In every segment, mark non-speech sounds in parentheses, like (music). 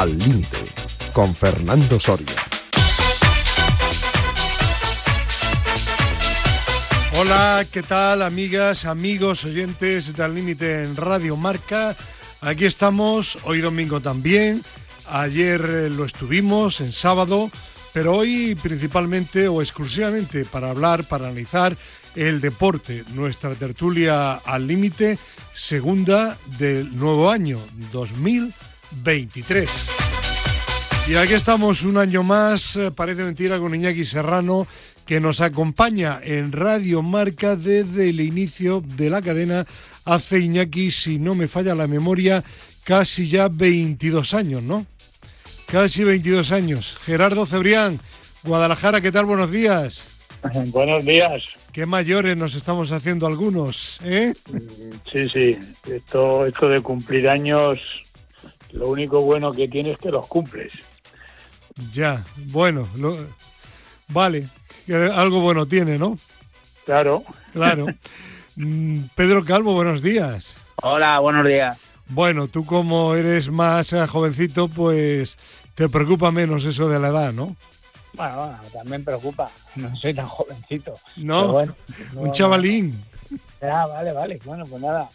Al Límite, con Fernando Soria. Hola, ¿qué tal amigas, amigos, oyentes de Al Límite en Radio Marca? Aquí estamos, hoy domingo también, ayer eh, lo estuvimos, en sábado, pero hoy principalmente o exclusivamente para hablar, para analizar el deporte, nuestra tertulia al límite, segunda del nuevo año 2023. Y aquí estamos un año más, eh, parece mentira, con Iñaki Serrano, que nos acompaña en Radio Marca desde el inicio de la cadena. Hace Iñaki, si no me falla la memoria, casi ya 22 años, ¿no? Casi 22 años. Gerardo Cebrián, Guadalajara, ¿qué tal? Buenos días. (laughs) Buenos días. Qué mayores nos estamos haciendo algunos, ¿eh? Sí, sí. Esto, esto de cumplir años, lo único bueno que tiene es que los cumples. Ya, bueno, vale, algo bueno tiene, ¿no? Claro. Claro. (laughs) Mm, Pedro Calvo, buenos días. Hola, buenos días. Bueno, tú como eres más eh, jovencito, pues te preocupa menos eso de la edad, ¿no? Bueno, también preocupa. No soy tan jovencito. No, un chavalín. Ah, vale, vale. Bueno, pues nada.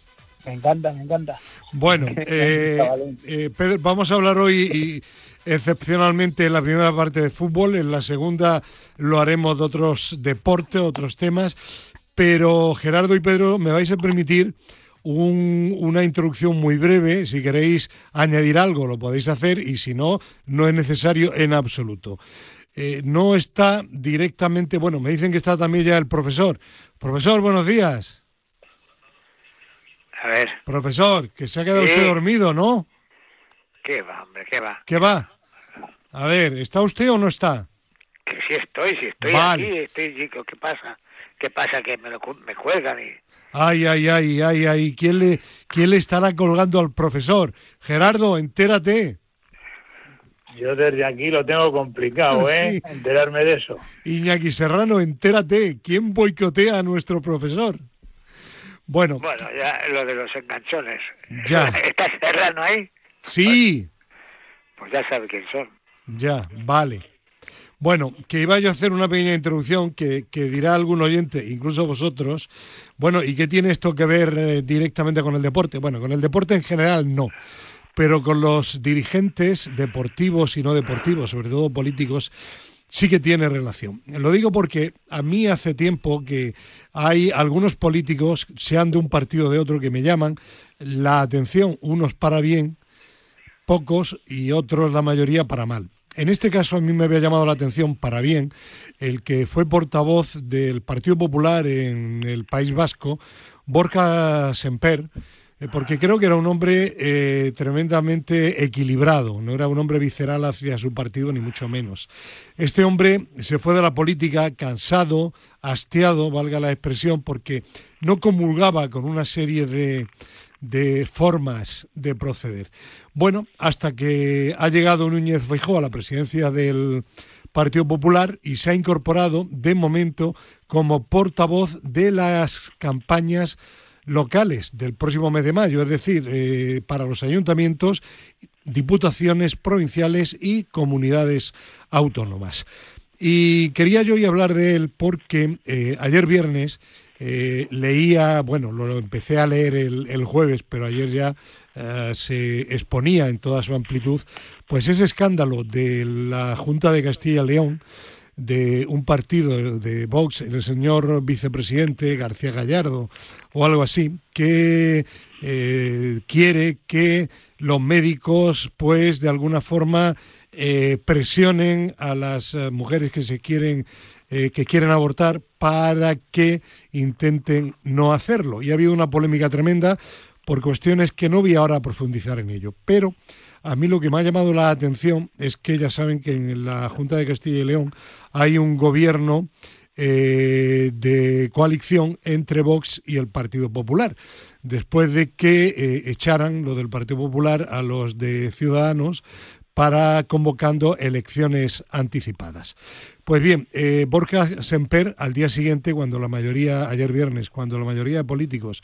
Me encanta, me encanta. Bueno, (laughs) eh, eh, Pedro, vamos a hablar hoy y, excepcionalmente en la primera parte de fútbol, en la segunda lo haremos de otros deportes, otros temas, pero Gerardo y Pedro, me vais a permitir una introducción muy breve, si queréis añadir algo lo podéis hacer y si no, no es necesario en absoluto. Eh, no está directamente, bueno, me dicen que está también ya el profesor. Profesor, buenos días. A ver. Profesor, que se ha quedado usted dormido, ¿no? ¿Qué va, hombre? ¿Qué va? ¿Qué va? A ver, ¿está usted o no está? Que sí estoy, sí estoy aquí, estoy, chico, ¿qué pasa? ¿Qué pasa? Que me, lo, me cuelgan y... Ay, ay, ay, ay, ay, ¿quién le, ¿quién le estará colgando al profesor? Gerardo, entérate. Yo desde aquí lo tengo complicado, (laughs) ¿eh? Enterarme de eso. Iñaki Serrano, entérate. ¿Quién boicotea a nuestro profesor? Bueno. Bueno, ya lo de los enganchones. Ya. (laughs) ¿Está Serrano ahí? Sí. Pues, ya sabe quién son. Ya, vale. Bueno, que iba yo a hacer una pequeña introducción que, dirá algún oyente, incluso vosotros. Bueno, ¿y qué tiene esto que ver eh, directamente con el deporte? Bueno, con el deporte en general no pero con los dirigentes deportivos y no deportivos, sobre todo políticos, sí que tiene relación. Lo digo porque a mí hace tiempo que hay algunos políticos, sean de un partido o de otro, que me llaman la atención, unos para bien, pocos y otros, la mayoría, para mal. En este caso a mí me había llamado la atención para bien el que fue portavoz del Partido Popular en el País Vasco, Borja Semper, porque creo que era un hombre eh, tremendamente equilibrado, no era un hombre visceral hacia su partido, ni mucho menos. Este hombre se fue de la política cansado, hastiado, valga la expresión, porque no comulgaba con una serie de, de formas de proceder. Bueno, hasta que ha llegado Núñez Feijóo a la presidencia del Partido Popular y se ha incorporado de momento como portavoz de las campañas locales del próximo mes de mayo, es decir, eh, para los ayuntamientos, diputaciones provinciales y comunidades autónomas. Y quería yo hoy hablar de él porque eh, ayer viernes eh, leía, bueno, lo empecé a leer el, el jueves, pero ayer ya se exponía en toda su amplitud, pues ese escándalo de la Junta de Castilla y León, de un partido de Vox, el señor vicepresidente García Gallardo o algo así, que eh, quiere que los médicos, pues, de alguna forma eh, presionen a las eh, mujeres que se quieren que quieren abortar para que intenten no hacerlo. Y ha habido una polémica tremenda por cuestiones que no voy ahora a profundizar en ello. Pero a mí lo que me ha llamado la atención es que ya saben que en la Junta de Castilla y León hay un gobierno eh, de coalición entre Vox y el Partido Popular. Después de que eh, echaran lo del Partido Popular a los de Ciudadanos para convocando elecciones anticipadas. Pues bien, eh, Borja Semper al día siguiente, cuando la mayoría, ayer viernes, cuando la mayoría de políticos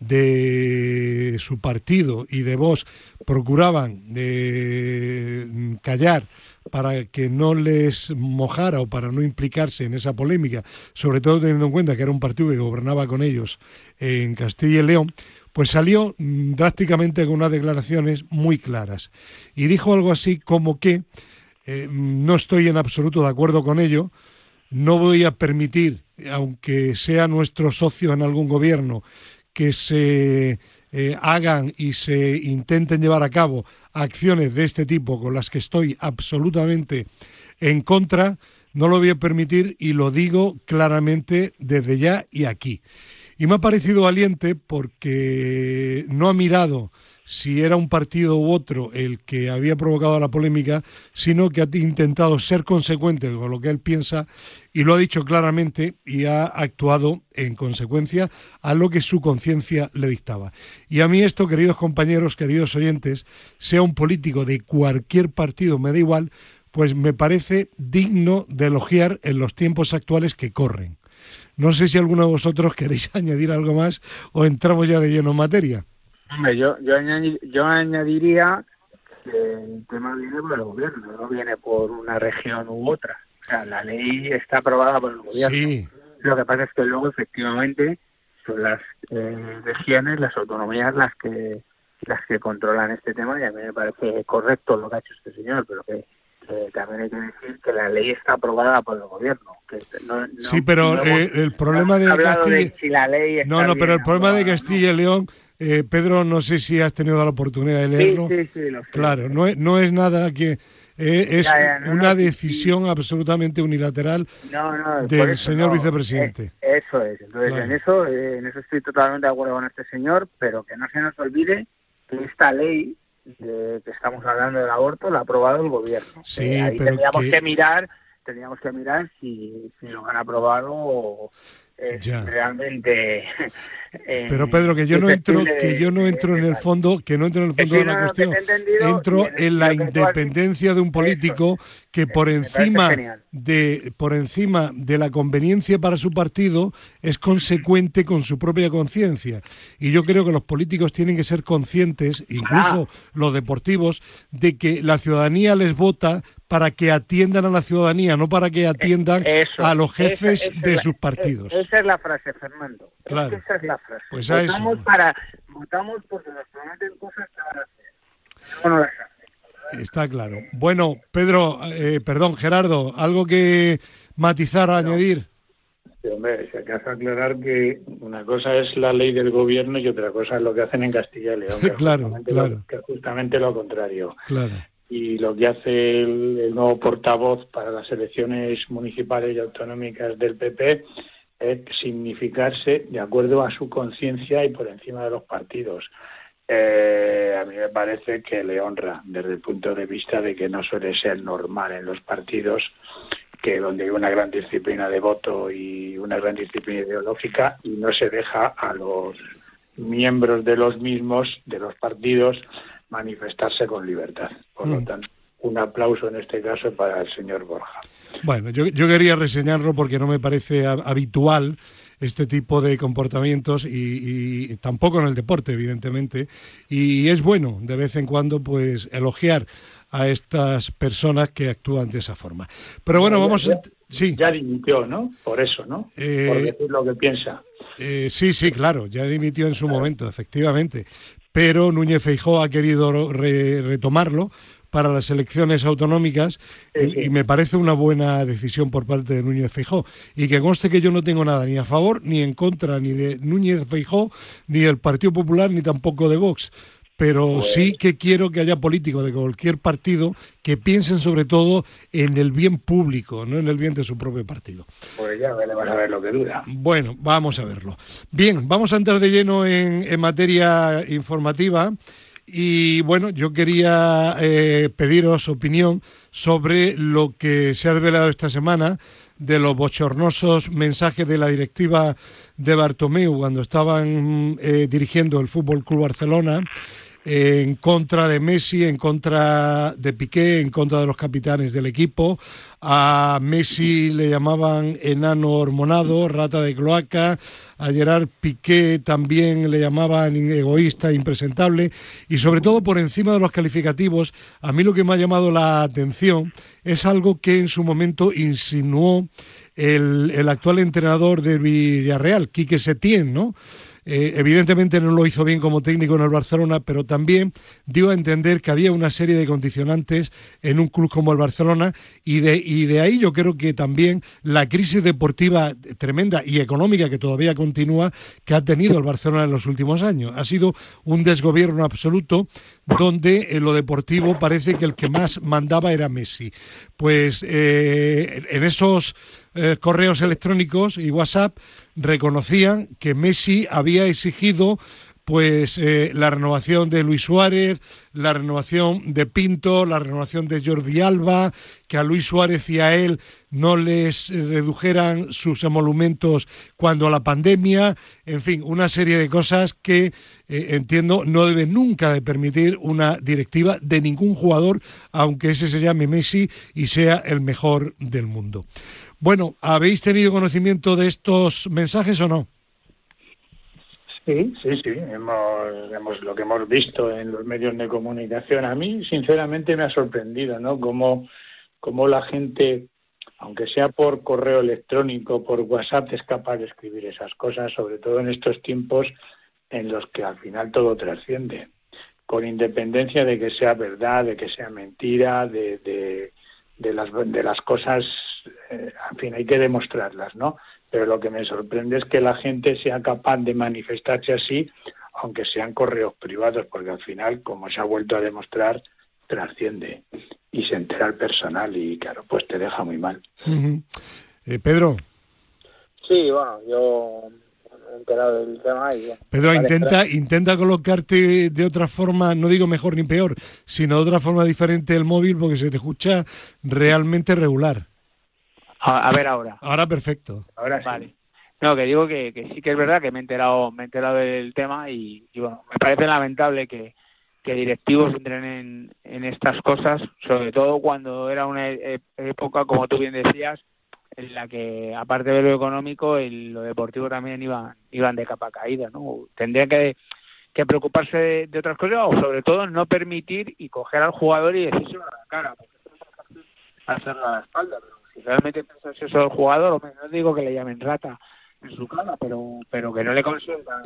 de su partido y de Vox procuraban de mm, callar para que no les mojara o para no implicarse en esa polémica, sobre todo teniendo en cuenta que era un partido que gobernaba con ellos en Castilla y León, pues salió mm, drásticamente con unas declaraciones muy claras. Y dijo algo así como que eh, no estoy en absoluto de acuerdo con ello, no voy a permitir, aunque sea nuestro socio en algún gobierno, que se eh, hagan y se intenten llevar a cabo acciones de este tipo con las que estoy absolutamente en contra, no lo voy a permitir y lo digo claramente desde ya y aquí. Y me ha parecido valiente porque no ha mirado si era un partido u otro el que había provocado la polémica, sino que ha intentado ser consecuente con lo que él piensa y lo ha dicho claramente y ha actuado en consecuencia a lo que su conciencia le dictaba. Y a mí esto, queridos compañeros, queridos oyentes, sea un político de cualquier partido, me da igual, pues me parece digno de elogiar en los tiempos actuales que corren. No sé si alguno de vosotros (laughs) queréis añadir algo más o entramos ya de lleno en materia. Hombre, yo, yo, yo añadiría que el tema viene por el gobierno, no viene por una región u otra. O sea, la ley está aprobada por el gobierno. Lo que pasa es que luego, efectivamente, son las eh, regiones, las autonomías las que las que controlan este tema y a mí me parece correcto lo que ha hecho este señor, pero que también hay que decir que la ley está aprobada por el gobierno. sí, pero eh, el problema de Castilla... no, no, pero el problema de Castilla y León, eh, Pedro, no sé si has tenido la oportunidad de leerlo. Sí, sí, sí. claro, no es, no es nada que... Eh, es una decisión absolutamente unilateral del señor vicepresidente. eso es. Entonces, en eso en eso estoy totalmente de acuerdo con este señor, pero que no se nos olvide que esta ley de que estamos hablando del aborto lo ha aprobado el gobierno. Sí, ahí tendríamos que... mirar, tendríamos que mirar si, si lo han aprobado es realmente pero Pedro que yo no entro que yo no entro en el fondo que no entro en el fondo de la cuestión. entro en la independencia de un político que por encima de por encima de la conveniencia para su partido es consecuente con su propia conciencia. Y yo creo que los políticos tienen que ser conscientes incluso los deportivos de que la ciudadanía les vota para que atiendan a la ciudadanía, no para que atiendan a los jefes de sus partidos. Esa es la frase, Fernando. Claro. Esa es la Pues votamos, para, votamos porque nos prometen cosas que van a hacer. No las hacen. Está claro. Bueno, Pedro, eh, perdón, Gerardo, ¿algo que matizar, añadir? Sí, hombre, se acaso aclarar que una cosa es la ley del gobierno y otra cosa es lo que hacen en Castilla y León. (laughs) claro, claro. que es justamente lo contrario. Claro y lo que hace el, nuevo portavoz para las elecciones municipales y autonómicas del PP es significarse de acuerdo a su conciencia y por encima de los partidos. Eh, a mí me parece que le honra desde el punto de vista de que no suele ser normal en los partidos que donde hay una gran disciplina de voto y una gran disciplina ideológica y no se deja a los miembros de los mismos, de los partidos, manifestarse con libertad. Por lo mm. tanto, un aplauso en este caso para el señor Borja. Bueno, yo, quería reseñarlo porque no me parece habitual este tipo de comportamientos y, tampoco en el deporte, evidentemente. Y es bueno de vez en cuando, pues, elogiar a estas personas que actúan de esa forma. Pero bueno, vamos. Ya, sí. ya dimitió, ¿no? Por eso, ¿no? Eh, Por decir lo que piensa. Eh, sí, sí, claro, ya dimitió en su momento, efectivamente pero Núñez Feijó ha querido retomarlo para las elecciones autonómicas y me parece una buena decisión por parte de Núñez Feijó. Y que conste que yo no tengo nada ni a favor ni en contra ni de Núñez Feijó, ni del Partido Popular, ni tampoco de Vox pero pues sí que quiero que haya políticos de cualquier partido que piensen sobre todo en el bien público, no en el bien de su propio partido. Pues ya van a ver lo que dura. Bueno, vamos a verlo. Bien, vamos a entrar de lleno en, materia informativa. Y bueno, yo quería eh, pediros opinión sobre lo que se ha revelado esta semana de los bochornosos mensajes de la directiva de Bartomeu cuando estaban eh, dirigiendo el Fútbol Club Barcelona en contra de Messi, en contra de Piqué, en contra de los capitanes del equipo. A Messi le llamaban enano hormonado, rata de cloaca. A Gerard Piqué también le llamaban egoísta, impresentable. Y sobre todo, por encima de los calificativos, a mí lo que me ha llamado la atención es algo que en su momento insinuó el, el actual entrenador de Villarreal, Quique Setién, ¿no? Eh, evidentemente no lo hizo bien como técnico en el Barcelona, pero también dio a entender que había una serie de condicionantes en un club como el Barcelona y de, y de ahí yo creo que también la crisis deportiva tremenda y económica que todavía continúa que ha tenido el Barcelona en los últimos años. Ha sido un desgobierno absoluto donde en lo deportivo parece que el que más mandaba era Messi. Pues eh, en esos eh, correos electrónicos y WhatsApp reconocían que Messi había exigido pues eh, la renovación de Luis Suárez, la renovación de Pinto, la renovación de Jordi Alba, que a Luis Suárez y a él no les redujeran sus emolumentos cuando la pandemia, en fin, una serie de cosas que eh, entiendo no debe nunca de permitir una directiva de ningún jugador, aunque ese se llame Messi y sea el mejor del mundo. Bueno, ¿habéis tenido conocimiento de estos mensajes o no? Sí, sí, sí. Hemos, lo que hemos visto en los medios de comunicación. A mí, sinceramente, me ha sorprendido, ¿no? Cómo, cómo la gente, aunque sea por correo electrónico, por WhatsApp, es capaz de escribir esas cosas, sobre todo en estos tiempos en los que al final todo trasciende, con independencia de que sea verdad, de que sea mentira, de de las, de las cosas, eh, en fin, hay que demostrarlas, ¿no? Pero lo que me sorprende es que la gente sea capaz de manifestarse así, aunque sean correos privados, porque al final, como se ha vuelto a demostrar, trasciende y se entera el personal y, claro, pues te deja muy mal. Eh, Pedro. Sí, bueno, yo enterado del tema. Pedro, intenta, intenta colocarte de otra forma, no digo mejor ni peor, sino de otra forma diferente el móvil porque se te escucha realmente regular. A, ver ahora. Ahora perfecto. Ahora Vale. No, que digo que, que, sí que es verdad que me he enterado, me he enterado del tema y, bueno, me parece lamentable que, que directivos entren en, en estas cosas, sobre todo cuando era una e, época, como tú bien decías, en la que aparte de lo económico y lo deportivo también iban iban de capa caída no tendrían que, que preocuparse de, otras cosas o sobre todo no permitir y coger al jugador y decírselo a la cara hacerlo a la espalda pero si realmente piensas eso del jugador no digo que le llamen rata en su cara pero pero que no le consientan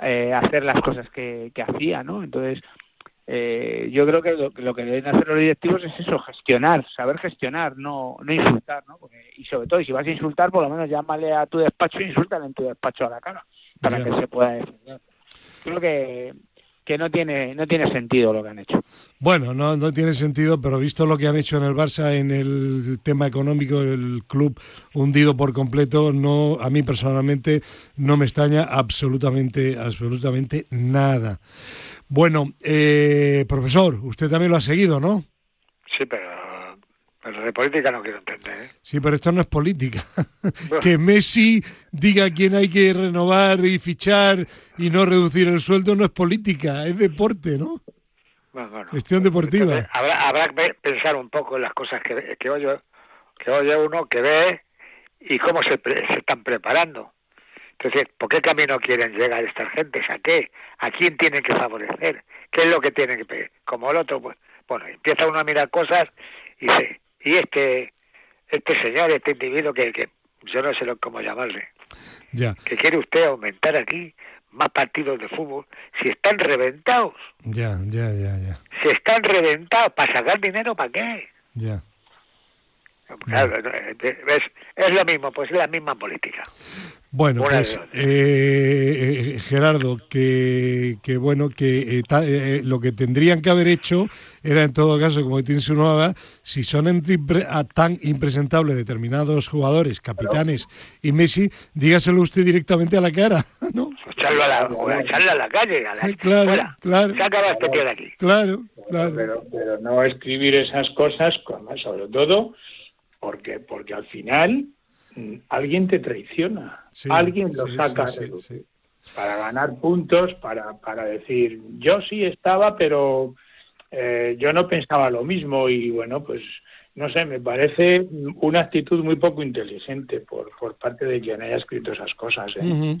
eh, hacer las cosas que, que hacía no entonces eh, yo creo que lo, que deben hacer los directivos es eso, gestionar, saber gestionar, no, no insultar, ¿no? y sobre todo, si vas a insultar, por lo menos llámale a tu despacho e insultan en tu despacho a la cara, para que se pueda defender. Creo que, que no tiene no tiene sentido lo que han hecho. Bueno, no, no tiene sentido, pero visto lo que han hecho en el Barça en el tema económico, el club hundido por completo, no a mí personalmente no me extraña absolutamente absolutamente nada. Bueno, eh, profesor, usted también lo ha seguido, ¿no? Sí, pero, de política no quiero entender. ¿eh? Sí, pero esto no es política. (laughs) que Messi diga quién hay que renovar y fichar y no reducir el sueldo no es política, es deporte, ¿no? Bueno, Cuestión deportiva. habrá, habrá que pensar un poco en las cosas que, que, oye, que oye uno, que ve y cómo se, se están preparando. Entonces, ¿por qué camino quieren llegar estas gentes? ¿A qué? ¿A quién tienen que favorecer? ¿Qué es lo que tienen que pedir? Como el otro, pues, bueno, empieza uno a mirar cosas y dice, y este, este señor, este individuo que, que yo no sé cómo llamarle, ya. que quiere usted aumentar aquí más partidos de fútbol, si están reventados. Ya, ya, ya, ya. Si están reventados, ¿para sacar dinero para qué? Ya. Claro, es, es, lo mismo, pues es la misma política. Bueno, pues eh, Gerardo, que, que bueno, que eh, eh, lo que tendrían que haber hecho era en todo caso, como te insinuaba, si son tan impresentables determinados jugadores, capitanes y Messi, dígaselo usted directamente a la cara, (laughs) ¿no? Echarlo a la, echarlo a la calle, a la, claro, claro, se acaba este de aquí. Claro, claro. Pero, pero no escribir esas cosas, sobre todo porque porque al final Mm, alguien te traiciona, alguien lo saca. para ganar puntos, para, para decir, yo sí estaba, pero eh, yo no pensaba lo mismo y bueno, pues no sé, me parece una actitud muy poco inteligente por, por parte de quien haya escrito esas cosas. ¿eh?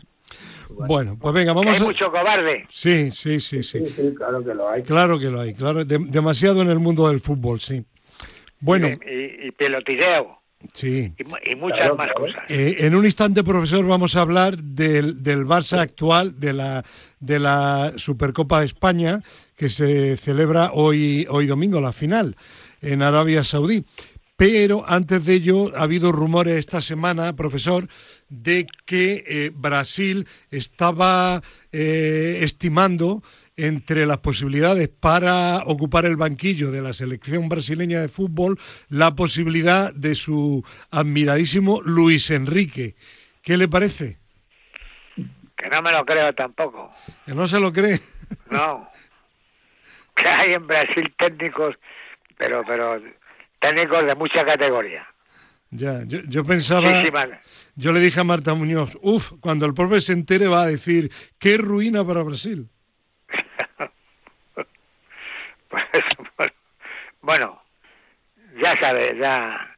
Bueno, pues venga, vamos Hay mucho cobarde. Sí, sí, sí, sí. Sí, claro que lo hay. Claro que lo hay, claro, demasiado en el mundo del fútbol, sí. Bueno. Y, y, pelotilleo. Sí. Y, muchas más cosas. Eh, en un instante, profesor, vamos a hablar del, del Barça actual, de la, de la Supercopa de España, que se celebra hoy, hoy domingo, la final, en Arabia Saudí. Pero antes de ello, ha habido rumores esta semana, profesor, de que eh, Brasil estaba eh, estimando entre las posibilidades para ocupar el banquillo de la selección brasileña de fútbol la posibilidad de su admiradísimo Luis Enrique. ¿Qué le parece? Que no me lo creo tampoco. ¿Que no se lo cree? No. (laughs) Que hay en Brasil técnicos, pero, pero técnicos de mucha categoría. Ya, yo, yo pensaba, yo le dije a Marta Muñoz, uff, cuando el pobre se entere va a decir, qué ruina para Brasil. (laughs) pues, bueno, ya sabe, ya,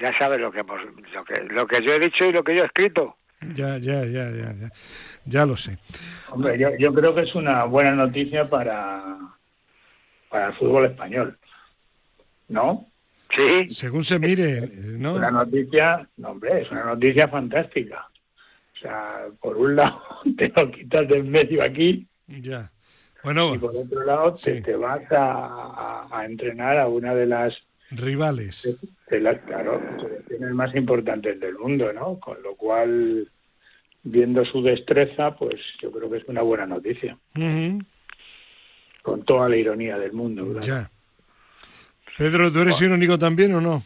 ya sabe lo que hemos, lo que, lo que yo he dicho y lo que yo he escrito. Ya, ya, ya, ya, ya, ya lo sé. Hombre, yo, yo creo que es una buena noticia para, para el fútbol español, ¿no? Sí. Según se mire, ¿no? Una noticia, no, hombre, es una noticia fantástica. O sea, por un lado (laughs) te lo quitas del medio aquí. Ya. Bueno, y por otro lado te, te vas a, a, entrenar a una de las rivales de, de las claro selecciones más importantes del mundo no con lo cual viendo su destreza pues yo creo que es una buena noticia. Uh -huh. con toda la ironía del mundo ¿verdad? ya. Pedro tú eres irónico también o no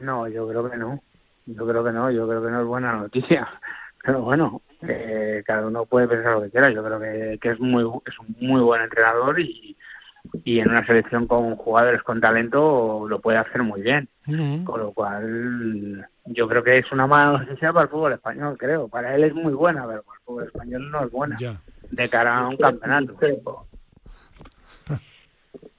no yo creo que no. Yo creo que no yo creo que no es buena noticia. (laughs) Pero bueno eh, cada uno puede pensar lo que quiera. Yo creo que, que es muy es un muy buen entrenador y y en una selección con jugadores con talento lo puede hacer muy bien. Uh -huh. Con lo cual, yo creo que es una mala noticia para el fútbol español, creo. Para él es muy buena, pero para el fútbol español no es buena. Ya. De cara a un campeonato. Discrepo. (laughs)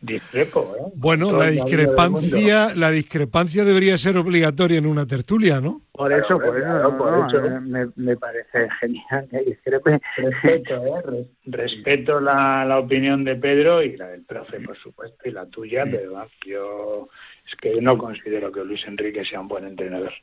Discrepo, ¿eh? Bueno, la discrepancia, la discrepancia debería ser obligatoria en una tertulia, ¿no? Por eso, por eso, no, por no, eso. Me, me, parece genial que discrepe. Respeto, (laughs) ¿eh? Respeto la, la, opinión de Pedro y la del profe, por supuesto, y la tuya, pero yo es que no considero que Luis Enrique sea un buen entrenador.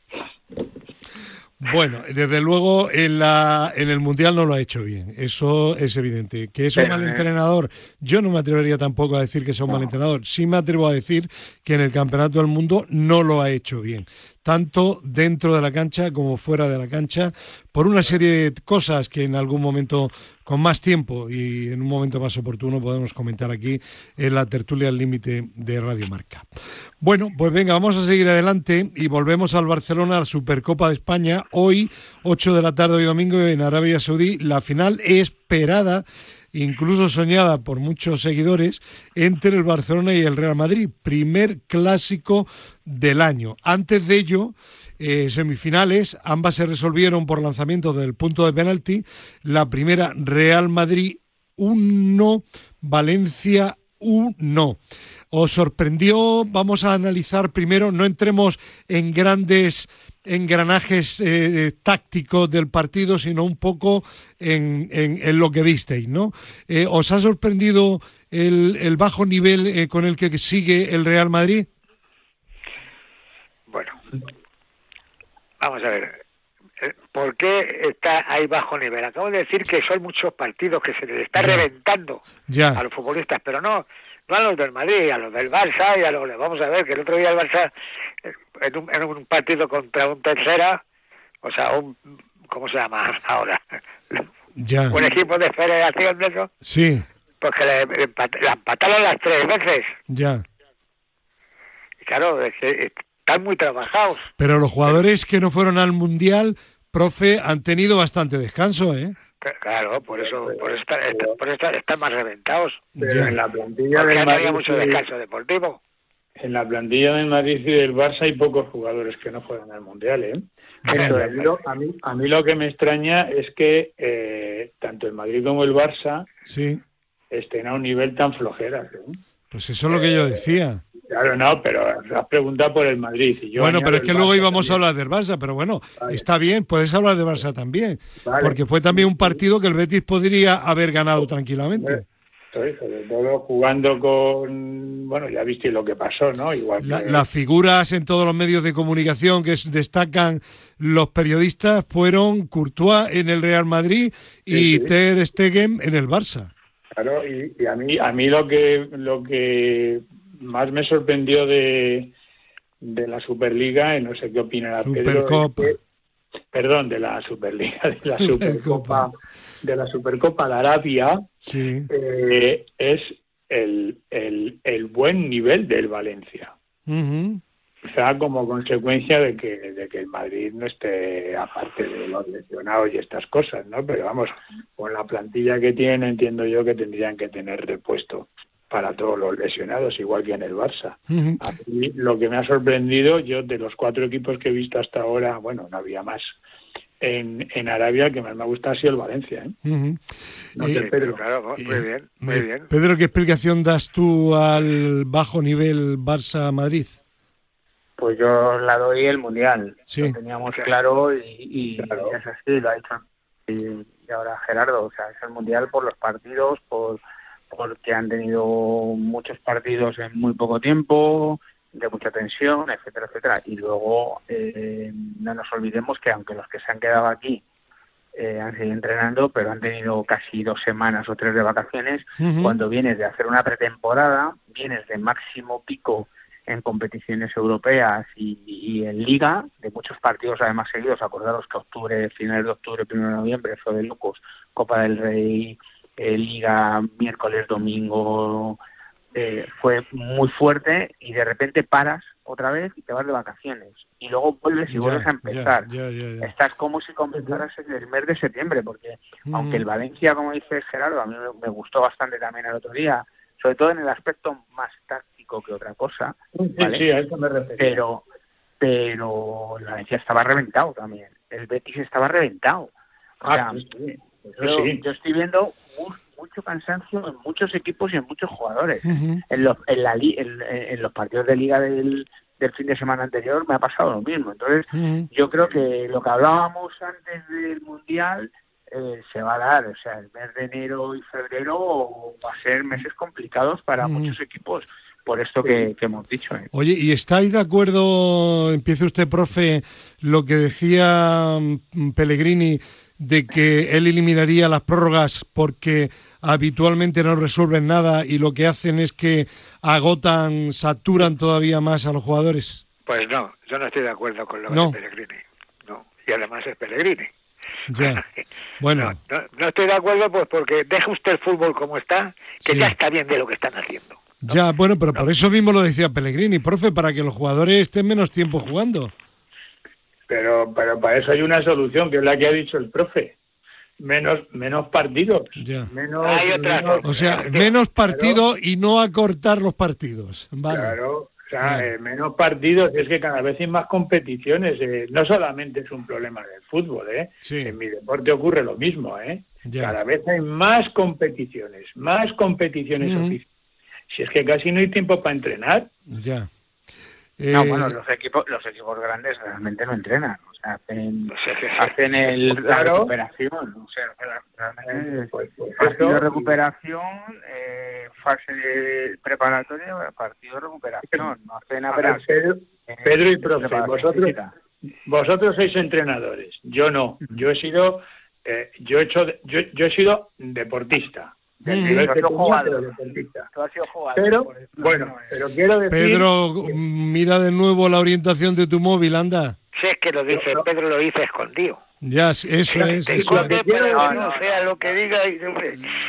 Bueno, desde luego en, la, en el Mundial no lo ha hecho bien, eso es evidente. Que es un mal entrenador, yo no me atrevería tampoco a decir que es un no. mal entrenador, sí me atrevo a decir que en el Campeonato del Mundo no lo ha hecho bien, tanto dentro de la cancha como fuera de la cancha, por una serie de cosas que en algún momento con más tiempo y en un momento más oportuno podemos comentar aquí en la tertulia al límite de Radio Marca. Bueno, pues venga, vamos a seguir adelante y volvemos al Barcelona, a la Supercopa de España. Hoy, 8 de la tarde, hoy domingo, en Arabia Saudí, la final esperada incluso soñada por muchos seguidores, entre el Barcelona y el Real Madrid, primer clásico del año. Antes de ello, eh, semifinales, ambas se resolvieron por lanzamiento del punto de penalti. La primera, Real Madrid 1, Valencia 1. ¿Os sorprendió? Vamos a analizar primero, no entremos en grandes engranajes eh, tácticos del partido, sino un poco en, en, en lo que visteis, ¿no? Eh, ¿Os ha sorprendido el, el bajo nivel eh, con el que sigue el Real Madrid? Bueno, vamos a ver. ¿Por qué está ahí bajo nivel? Acabo de decir que son muchos partidos que se les está reventando Ya. a los futbolistas, pero no no a los del Madrid, a los del Barça y a los vamos a ver que el otro día el Barça eh, en un, en un partido contra un tercera, o sea, un ¿cómo se llama ahora? Ya. Un equipo de federación de eso, Sí, pues que le, le empat- empataron las tres veces. ya. Y claro, es que están muy trabajados. Pero los jugadores que no fueron al Mundial, profe, han tenido bastante descanso, ¿eh? Claro, por eso, por eso, están, están- por eso están, más reventados. Pero en la plantilla Porque del no había Madrid, mucho descanso deportivo. en la plantilla del Madrid y del Barça hay pocos jugadores que no juegan al Mundial, ¿eh? A, mí lo, a, mí, a mí lo que me extraña es que eh, tanto el Madrid como el Barça sí. estén a un nivel tan flojera. ¿eh? Pues eso es lo que yo decía. Claro, no, pero has preguntado por el Madrid. Y yo bueno, pero es que luego íbamos a hablar del Barça, pero bueno, está bien, puedes hablar de Barça también, porque fue también un partido que el Betis podría haber ganado tranquilamente. sobre todo jugando con, bueno, ya viste lo que pasó, ¿no? Igual Las figuras en todos los medios de comunicación que destacan los periodistas fueron Courtois en el Real Madrid y Ter Stegen en el Barça. Claro, y, y, a mí a mí lo que lo que más me sorprendió de, de la Superliga, y no sé qué opinará Pedro, perdón, de la Superliga, de la (laughs) Supercopa, de la Supercopa de Arabia, eh, es el, el, el, buen nivel del Valencia. Quizá como consecuencia de que, de que el Madrid no esté aparte de los lesionados y estas cosas, ¿no? Pero vamos, con la plantilla que tiene, entiendo yo que tendrían que tener repuesto para todos los lesionados, igual que en el Barça. A mí lo que me ha sorprendido, yo de los cuatro equipos que he visto hasta ahora, bueno, no había más, en, en Arabia, que más me gusta ha sido el Valencia. ¿eh? Pedro. Claro, muy bien, muy bien. Pedro, ¿qué explicación das tú al bajo nivel Barça-Madrid? Pues yo la doy el Mundial. Lo teníamos claro y, y es así, lo ha hecho. Y, y ahora Gerardo, o sea, es el Mundial por los partidos, por porque han tenido muchos partidos en muy poco tiempo, de mucha tensión, etcétera, etcétera. Y luego eh, no nos olvidemos que aunque los que se han quedado aquí eh, han seguido entrenando, pero han tenido casi dos semanas o tres de vacaciones, cuando vienes de hacer una pretemporada, vienes de máximo pico en competiciones europeas y, en liga, de muchos partidos además seguidos, acordaros que octubre, finales de octubre, primero de noviembre, fue de locos, Copa del Rey, eh, liga miércoles, domingo, eh, fue muy fuerte y de repente paras otra vez y te vas de vacaciones y luego vuelves y vuelves a empezar. Estás como si comenzaras en el mes de septiembre, porque mm. aunque el Valencia, como dice Gerardo, a mí me, gustó bastante también el otro día, sobre todo en el aspecto más táctico que otra cosa. Pero, pero el Valencia estaba reventado también. El Betis estaba reventado. Ah, yo, estoy viendo mucho cansancio en muchos equipos y en muchos jugadores. en, los, en, la, en, los partidos de liga del, del fin de semana anterior me ha pasado lo mismo. Entonces, yo creo que lo que hablábamos antes del Mundial eh, se va a dar. O sea, el mes de enero y febrero va a ser meses complicados para muchos equipos por esto que, que, hemos dicho. ¿eh? Oye, ¿y estáis de acuerdo, empiece usted, profe, lo que decía mm, Pellegrini de que él eliminaría las prórrogas porque habitualmente no resuelven nada y lo que hacen es que agotan, saturan todavía más a los jugadores? Pues no, yo no estoy de acuerdo con lo de Pellegrini. No, y además es Pellegrini. Ya. (laughs) Bueno. No, estoy de acuerdo pues porque deja usted el fútbol como está, que ya está bien de lo que están haciendo. Ya, bueno, pero por eso mismo lo decía Pellegrini, profe, para que los jugadores estén menos tiempo jugando. Pero, pero para eso hay una solución, que es la que ha dicho el profe. Menos, menos partidos. Menos, o sea, menos partidos y no acortar los partidos. Claro, o sea, eh, menos partidos, es que cada vez hay más competiciones. Eh, no solamente es un problema del fútbol, ¿eh? En mi deporte ocurre lo mismo, ¿eh? Cada vez hay más competiciones, más competiciones oficiales. Si es que casi no hay tiempo para entrenar. Ya. No, bueno, los equipos, los equipos grandes realmente no entrenan, o sea, hacen, hacen el, la recuperación, o sea, realmente pues, pues, partido de recuperación, eh, fase preparatoria, partido de recuperación, no hacen apenas. Pedro, Pedro y profe, vosotros, vosotros sois entrenadores, yo no, yo he sido, eh, yo he hecho, yo, yo he sido deportista pero, bueno, pero quiero decir... Pedro, mira de nuevo la orientación de tu móvil, anda. Sí, es que lo dice, Pedro lo dice escondido. Ya, eso es. Eso para que no, sea lo que diga y,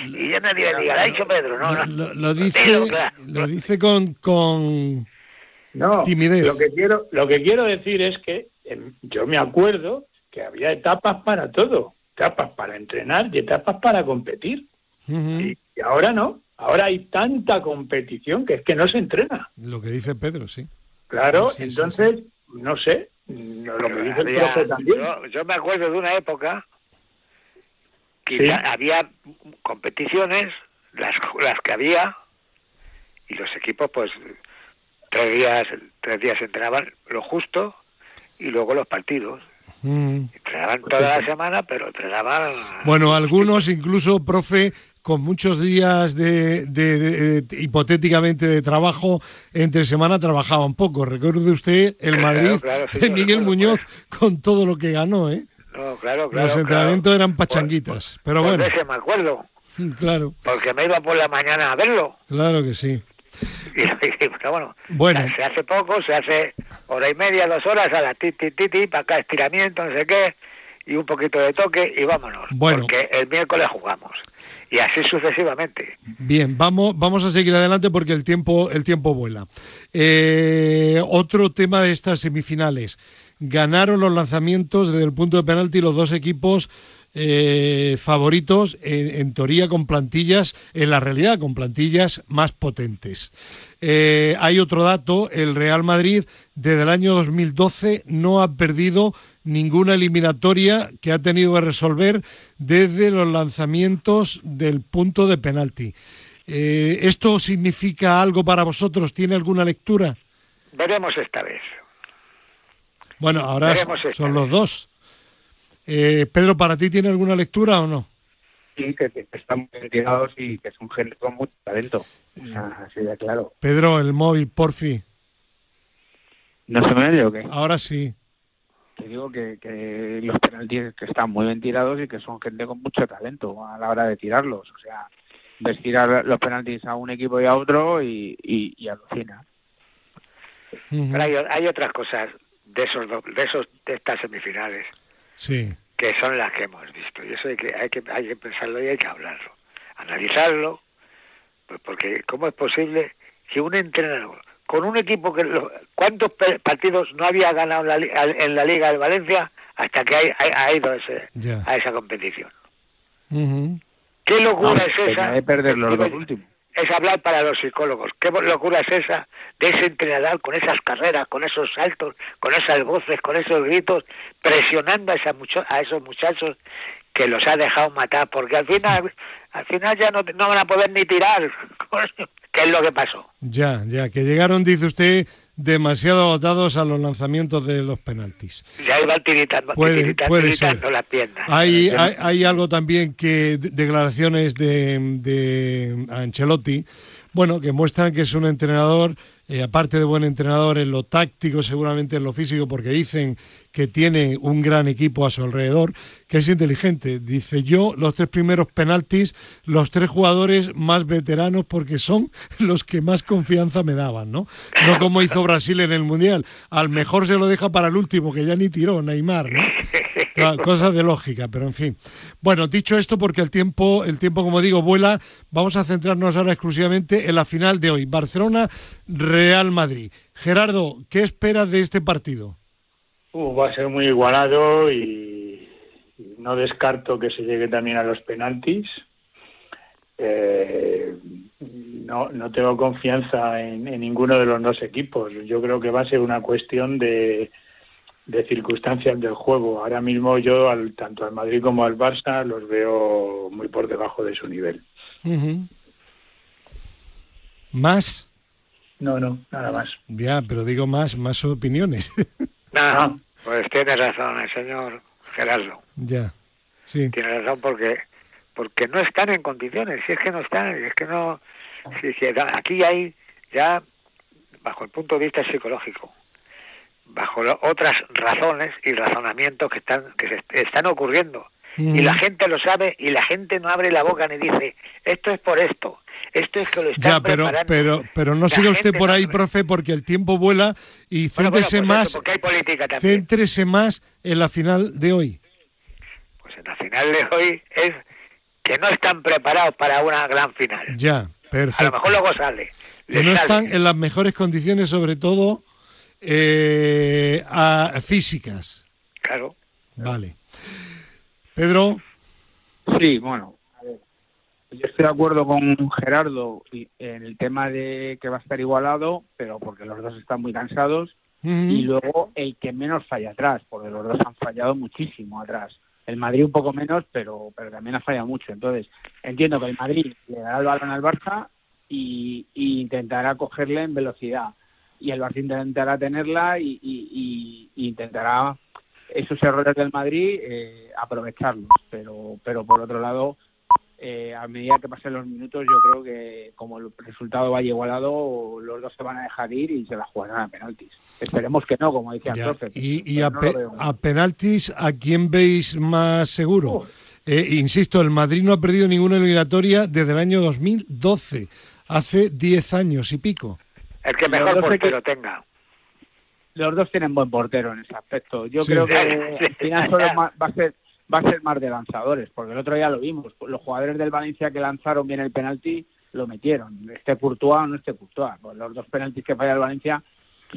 y ya nadie le diga, ha dicho Pedro, no, no. Lo, dice, lo dice con, con no, timidez. Lo que, quiero, lo que quiero decir es que em, yo me acuerdo que había etapas para todo, etapas para entrenar y etapas para competir y, ahora no, ahora hay tanta competición que es que no se entrena. Lo que dice Pedro, sí. Claro, entonces, no sé, lo que dice el profe también. Yo, me acuerdo de una época que había competiciones, las, las que había, y los equipos, pues, tres días, tres días entrenaban lo justo y luego los partidos. Mm. Entrenaban toda la semana, pero entrenaban... Bueno, algunos incluso, profe, con muchos días de, hipotéticamente de trabajo entre semana trabajaban poco. Recuerde usted el Madrid de Miguel Muñoz con todo lo que ganó, ¿eh? No, claro, claro. Los entrenamientos eran pachanguitas, pero bueno. Ese me acuerdo. (laughs) Claro. Porque me iba por la mañana a verlo. Claro que sí. (laughs) Y, bueno, bueno. se hace poco, se hace hora y media, dos horas a la ti, ti, ti, ti, para acá estiramiento, no sé qué, y un poquito de toque y vámonos. Bueno. Porque el miércoles jugamos y así sucesivamente. Bien, vamos, vamos a seguir adelante porque el tiempo, el tiempo vuela. Eh, otro tema de estas semifinales. Ganaron los lanzamientos desde el punto de penalti los dos equipos eh, favoritos, en, teoría con plantillas, en la realidad con plantillas más potentes. Eh, hay otro dato, el Real Madrid desde el año 2012 no ha perdido ninguna eliminatoria que ha tenido que resolver desde los lanzamientos del punto de penalti. Eh, ¿Esto significa algo para vosotros? ¿Tiene alguna lectura? Veremos esta vez. Bueno, ahora son los dos. Eh, Pedro, ¿para ti tiene alguna lectura o no? Sí, que, están muy retirados y que son gente con mucho talento. así de claro. Pedro, el móvil, porfi. ¿No se me oye o qué? Ahora sí. Te digo que, los penaltis que están muy bien tirados y que son gente con mucho talento a la hora de tirarlos. O sea, ves tirar los penaltis a un equipo y a otro y, y, alucina. Pero hay, hay, otras cosas de esos de esos de estas semifinales sí. que son las que hemos visto y eso hay que hay que hay que pensarlo y hay que hablarlo analizarlo pues porque cómo es posible que un entrenador con un equipo que cuántos partidos no había ganado en la, Liga de Valencia hasta que ha, ido ese, a esa competición qué locura es esa de perder los dos últimos es hablar para los psicólogos. ¿Qué locura es esa de ese entrenador con esas carreras, con esos saltos, con esas voces, con esos gritos, presionando a, esa a esos muchachos que los ha dejado matar? Porque al final, al final ya no, no van a poder ni tirar. (laughs) ¿Qué es lo que pasó? Ya, ya, que llegaron, dice usted, demasiado agotados a los lanzamientos de los penaltis. Ya iban tiritando, puede, puede ser. las piernas. Hay, hay, algo también que declaraciones de, de Ancelotti, bueno, que muestran que es un entrenador eh, aparte de buen entrenador en lo táctico, seguramente en lo físico, porque dicen que tiene un gran equipo a su alrededor, que es inteligente. Dice yo, los tres primeros penaltis, los tres jugadores más veteranos, porque son (laughs) los que más confianza me daban, ¿no? No como hizo Brasil en el Mundial. Al mejor se lo deja para el último, que ya ni tiró, Neymar, ¿no? (laughs) cosas de lógica, pero en fin. Bueno, dicho esto, porque el tiempo, el tiempo, como digo, vuela, vamos a centrarnos ahora exclusivamente en la final de hoy. Barcelona-Real Madrid. Gerardo, ¿qué esperas de este partido? Uh, va a ser muy igualado y no descarto que se llegue también a los penaltis. Eh, no, no tengo confianza en, ninguno de los dos equipos. Yo creo que va a ser una cuestión de, de circunstancias del juego. Ahora mismo yo, al, tanto al Madrid como al Barça, los veo muy por debajo de su nivel. ¿Más? No, no, nada más. Ya, pero digo más, más opiniones. (laughs) no, pues tiene razón el señor Gerardo. Ya, sí. Tiene razón porque porque no están en condiciones, si es que no están, es que no... Si, si, aquí hay ya, bajo el punto de vista psicológico, bajo otras razones y razonamientos que están que se están ocurriendo. Y la gente lo sabe y la gente no abre la boca ni dice esto es por esto esto es que lo están ya, pero, pero pero no siga usted por ahí profe porque el tiempo vuela y céntrese pues más céntrese más en la final de hoy. Pues en la final de hoy es que no están preparados para una gran final. Ya perfecto a lo mejor luego sale que no están en las mejores condiciones sobre todo eh, a físicas. Claro. Vale. Pedro. Sí, bueno, yo estoy de acuerdo con Gerardo en el tema de que va a estar igualado, pero porque los dos están muy cansados. Y luego el que menos falla atrás, porque los dos han fallado muchísimo atrás. El Madrid un poco menos, pero, pero también ha fallado mucho. Entonces, entiendo que el Madrid le dará el balón al Barça y, intentará cogerle en velocidad. Y el Barça intentará tenerla y, intentará esos errores del Madrid eh, aprovecharlos. Pero, pero por otro lado, eh, a medida que pasen los minutos, yo creo que como el resultado vaya igualado, los dos se van a dejar ir y se la jugarán a penaltis. Esperemos que no, como decía el profe. Y, a, penaltis, ¿a quién veis más seguro? Eh, insisto, el Madrid no ha perdido ninguna eliminatoria desde el año 2012, hace 10 años y pico. El que mejor portero tenga. Los dos tienen buen portero en ese aspecto. Yo creo que al final solo va a ser va a ser más de lanzadores, porque el otro día lo vimos, los jugadores del Valencia que lanzaron bien el penalti lo metieron, este Courtois o no este Courtois, pues los dos penaltis que falla el Valencia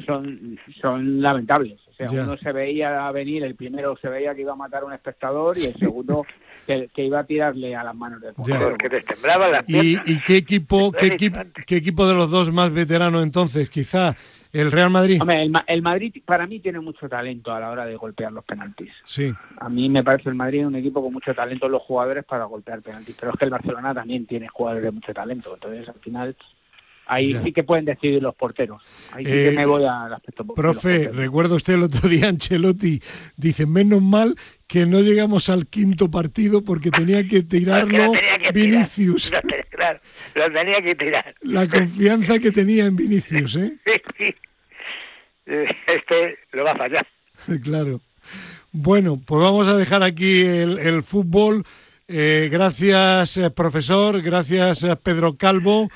son, son lamentables, o sea, uno se veía venir, el primero se veía que iba a matar a un espectador y el segundo que, iba a tirarle a las manos del jugador. Que te temblaba la ¿Y, ¿Y, qué equipo, qué, equipo, qué equipo de los dos más veteranos entonces? Quizá el Real Madrid. el, Madrid para mí tiene mucho talento a la hora de golpear los penaltis. Sí. A mí me parece el Madrid un equipo con mucho talento en los jugadores para golpear penaltis, pero es que el Barcelona también tiene jugadores de mucho talento, entonces al final ahí sí que pueden decidir los porteros. Ahí sí que me eh, voy al aspecto. Profe, recuerdo usted el otro (laughs) día Ancelotti dice menos mal que no llegamos al quinto partido porque tenía que (laughs) tirarlo Vinicius. claro, lo tenía que tirar. (laughs) La confianza que tenía en Vinicius, ¿eh? Este lo va a fallar. Claro. Bueno, pues vamos a dejar aquí el, fútbol. Eh, gracias, eh, profesor. Gracias, eh, Pedro Calvo.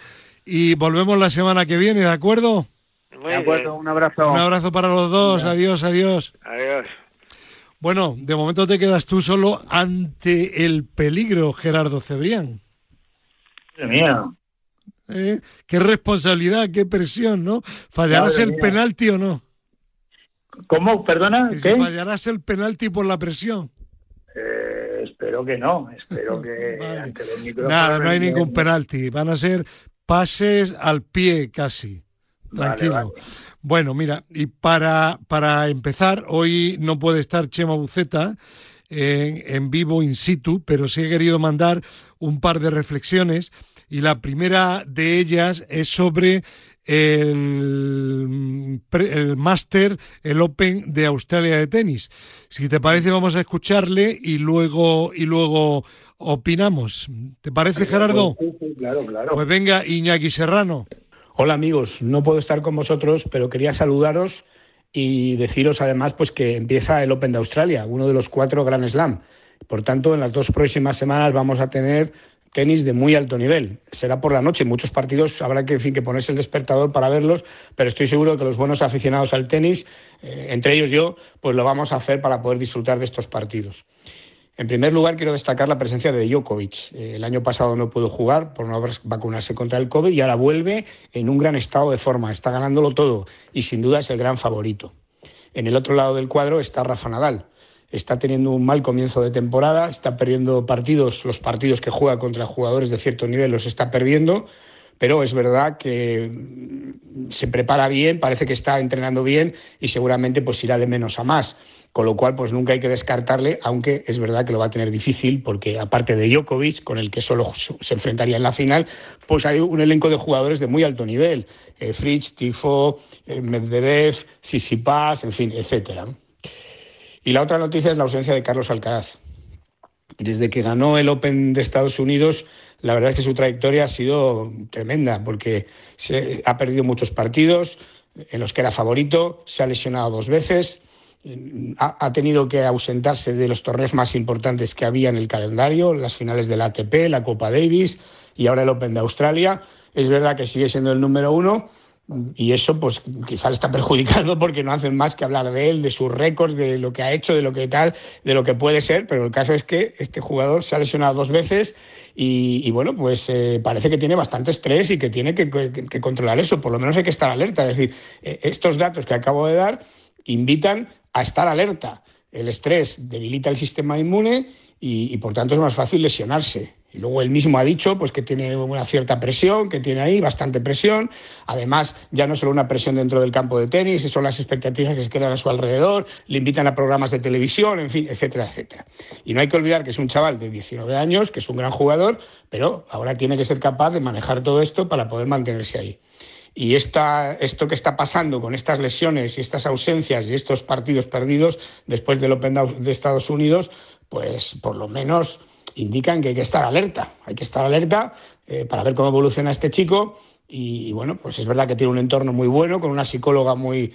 Y volvemos la semana que viene, ¿de acuerdo? de acuerdo, un abrazo. Un abrazo para los dos. Adiós, adiós. Adiós. Bueno, de momento te quedas tú solo ante el peligro, Gerardo Cebrián. Mía. ¿Eh? Qué responsabilidad, qué presión, ¿no? ¿Fallarás el penalti o no? ¿Cómo? Perdona. ¿Qué? ¿Fallarás el penalti por la presión? Eh, espero que no. Espero (laughs) que Nada, no hay ningún penalti. Van a ser pases al pie casi. Tranquilo. Bueno, mira, y para, para empezar, hoy no puede estar Chema Buceta en, en vivo in situ, pero sí he querido mandar un par de reflexiones y la primera de ellas es sobre el, el Master, el Open de Australia de tenis. Si te parece, vamos a escucharle y luego, y luego opinamos. ¿Te parece, Gerardo? claro, claro. Pues venga, Iñaki Serrano. Hola amigos, no puedo estar con vosotros, pero quería saludaros y deciros además pues que empieza el Open de Australia, uno de los cuatro Grand Slam. Por tanto, en las dos próximas semanas vamos a tener tenis de muy alto nivel. Será por la noche, muchos partidos habrá que, fin, que ponerse el despertador para verlos, pero estoy seguro que los buenos aficionados al tenis, eh, entre ellos yo, pues lo vamos a hacer para poder disfrutar de estos partidos. En primer lugar, quiero destacar la presencia de Djokovic. Eh, el año pasado no pudo jugar por no vacunarse contra el COVID y ahora vuelve en un gran estado de forma. Está ganándolo todo y sin duda es el gran favorito. En el otro lado del cuadro está Rafa Nadal. Está teniendo un mal comienzo de temporada, está perdiendo partidos, los partidos que juega contra jugadores de cierto nivel los está perdiendo, pero es verdad que mm, se prepara bien, parece que está entrenando bien y seguramente pues irá de menos a más. Con lo cual, pues nunca hay que descartarle, aunque es verdad que lo va a tener difícil, porque aparte de Djokovic, con el que solo se enfrentaría en la final, pues hay un elenco de jugadores de muy alto nivel. Eh, Fritz, Tifo, eh, Medvedev, Sisipas, en fin, etcétera. Y la otra noticia es la ausencia de Carlos Alcaraz. Desde que ganó el Open de Estados Unidos, la verdad es que su trayectoria ha sido tremenda, porque se, ha perdido muchos partidos en los que era favorito, se ha lesionado dos veces, ha, tenido que ausentarse de los torneos más importantes que había en el calendario, las finales de la ATP, la Copa Davis y ahora el Open de Australia. Es verdad que sigue siendo el número uno y eso pues quizá le está perjudicando porque no hacen más que hablar de él, de sus récords, de lo que ha hecho, de lo que tal, de lo que puede ser, pero el caso es que este jugador se ha lesionado dos veces y, bueno, pues eh, parece que tiene bastante estrés y que tiene que, controlar eso, por lo menos hay que estar alerta, es decir, eh, estos datos que acabo de dar invitan a estar alerta. El estrés debilita el sistema inmune y, por tanto es más fácil lesionarse. Y luego él mismo ha dicho pues, que tiene una cierta presión, que tiene ahí bastante presión. Además, ya no solo una presión dentro del campo de tenis, son las expectativas que se crean a su alrededor, le invitan a programas de televisión, en fin, etcétera, etcétera. Y no hay que olvidar que es un chaval de 19 años, que es un gran jugador, pero ahora tiene que ser capaz de manejar todo esto para poder mantenerse ahí. Y esta, esto que está pasando con estas lesiones y estas ausencias y estos partidos perdidos después del Open de Estados Unidos, pues por lo menos indican que hay que estar alerta. Hay que estar alerta eh, para ver cómo evoluciona este chico. Y, bueno, pues es verdad que tiene un entorno muy bueno, con una psicóloga muy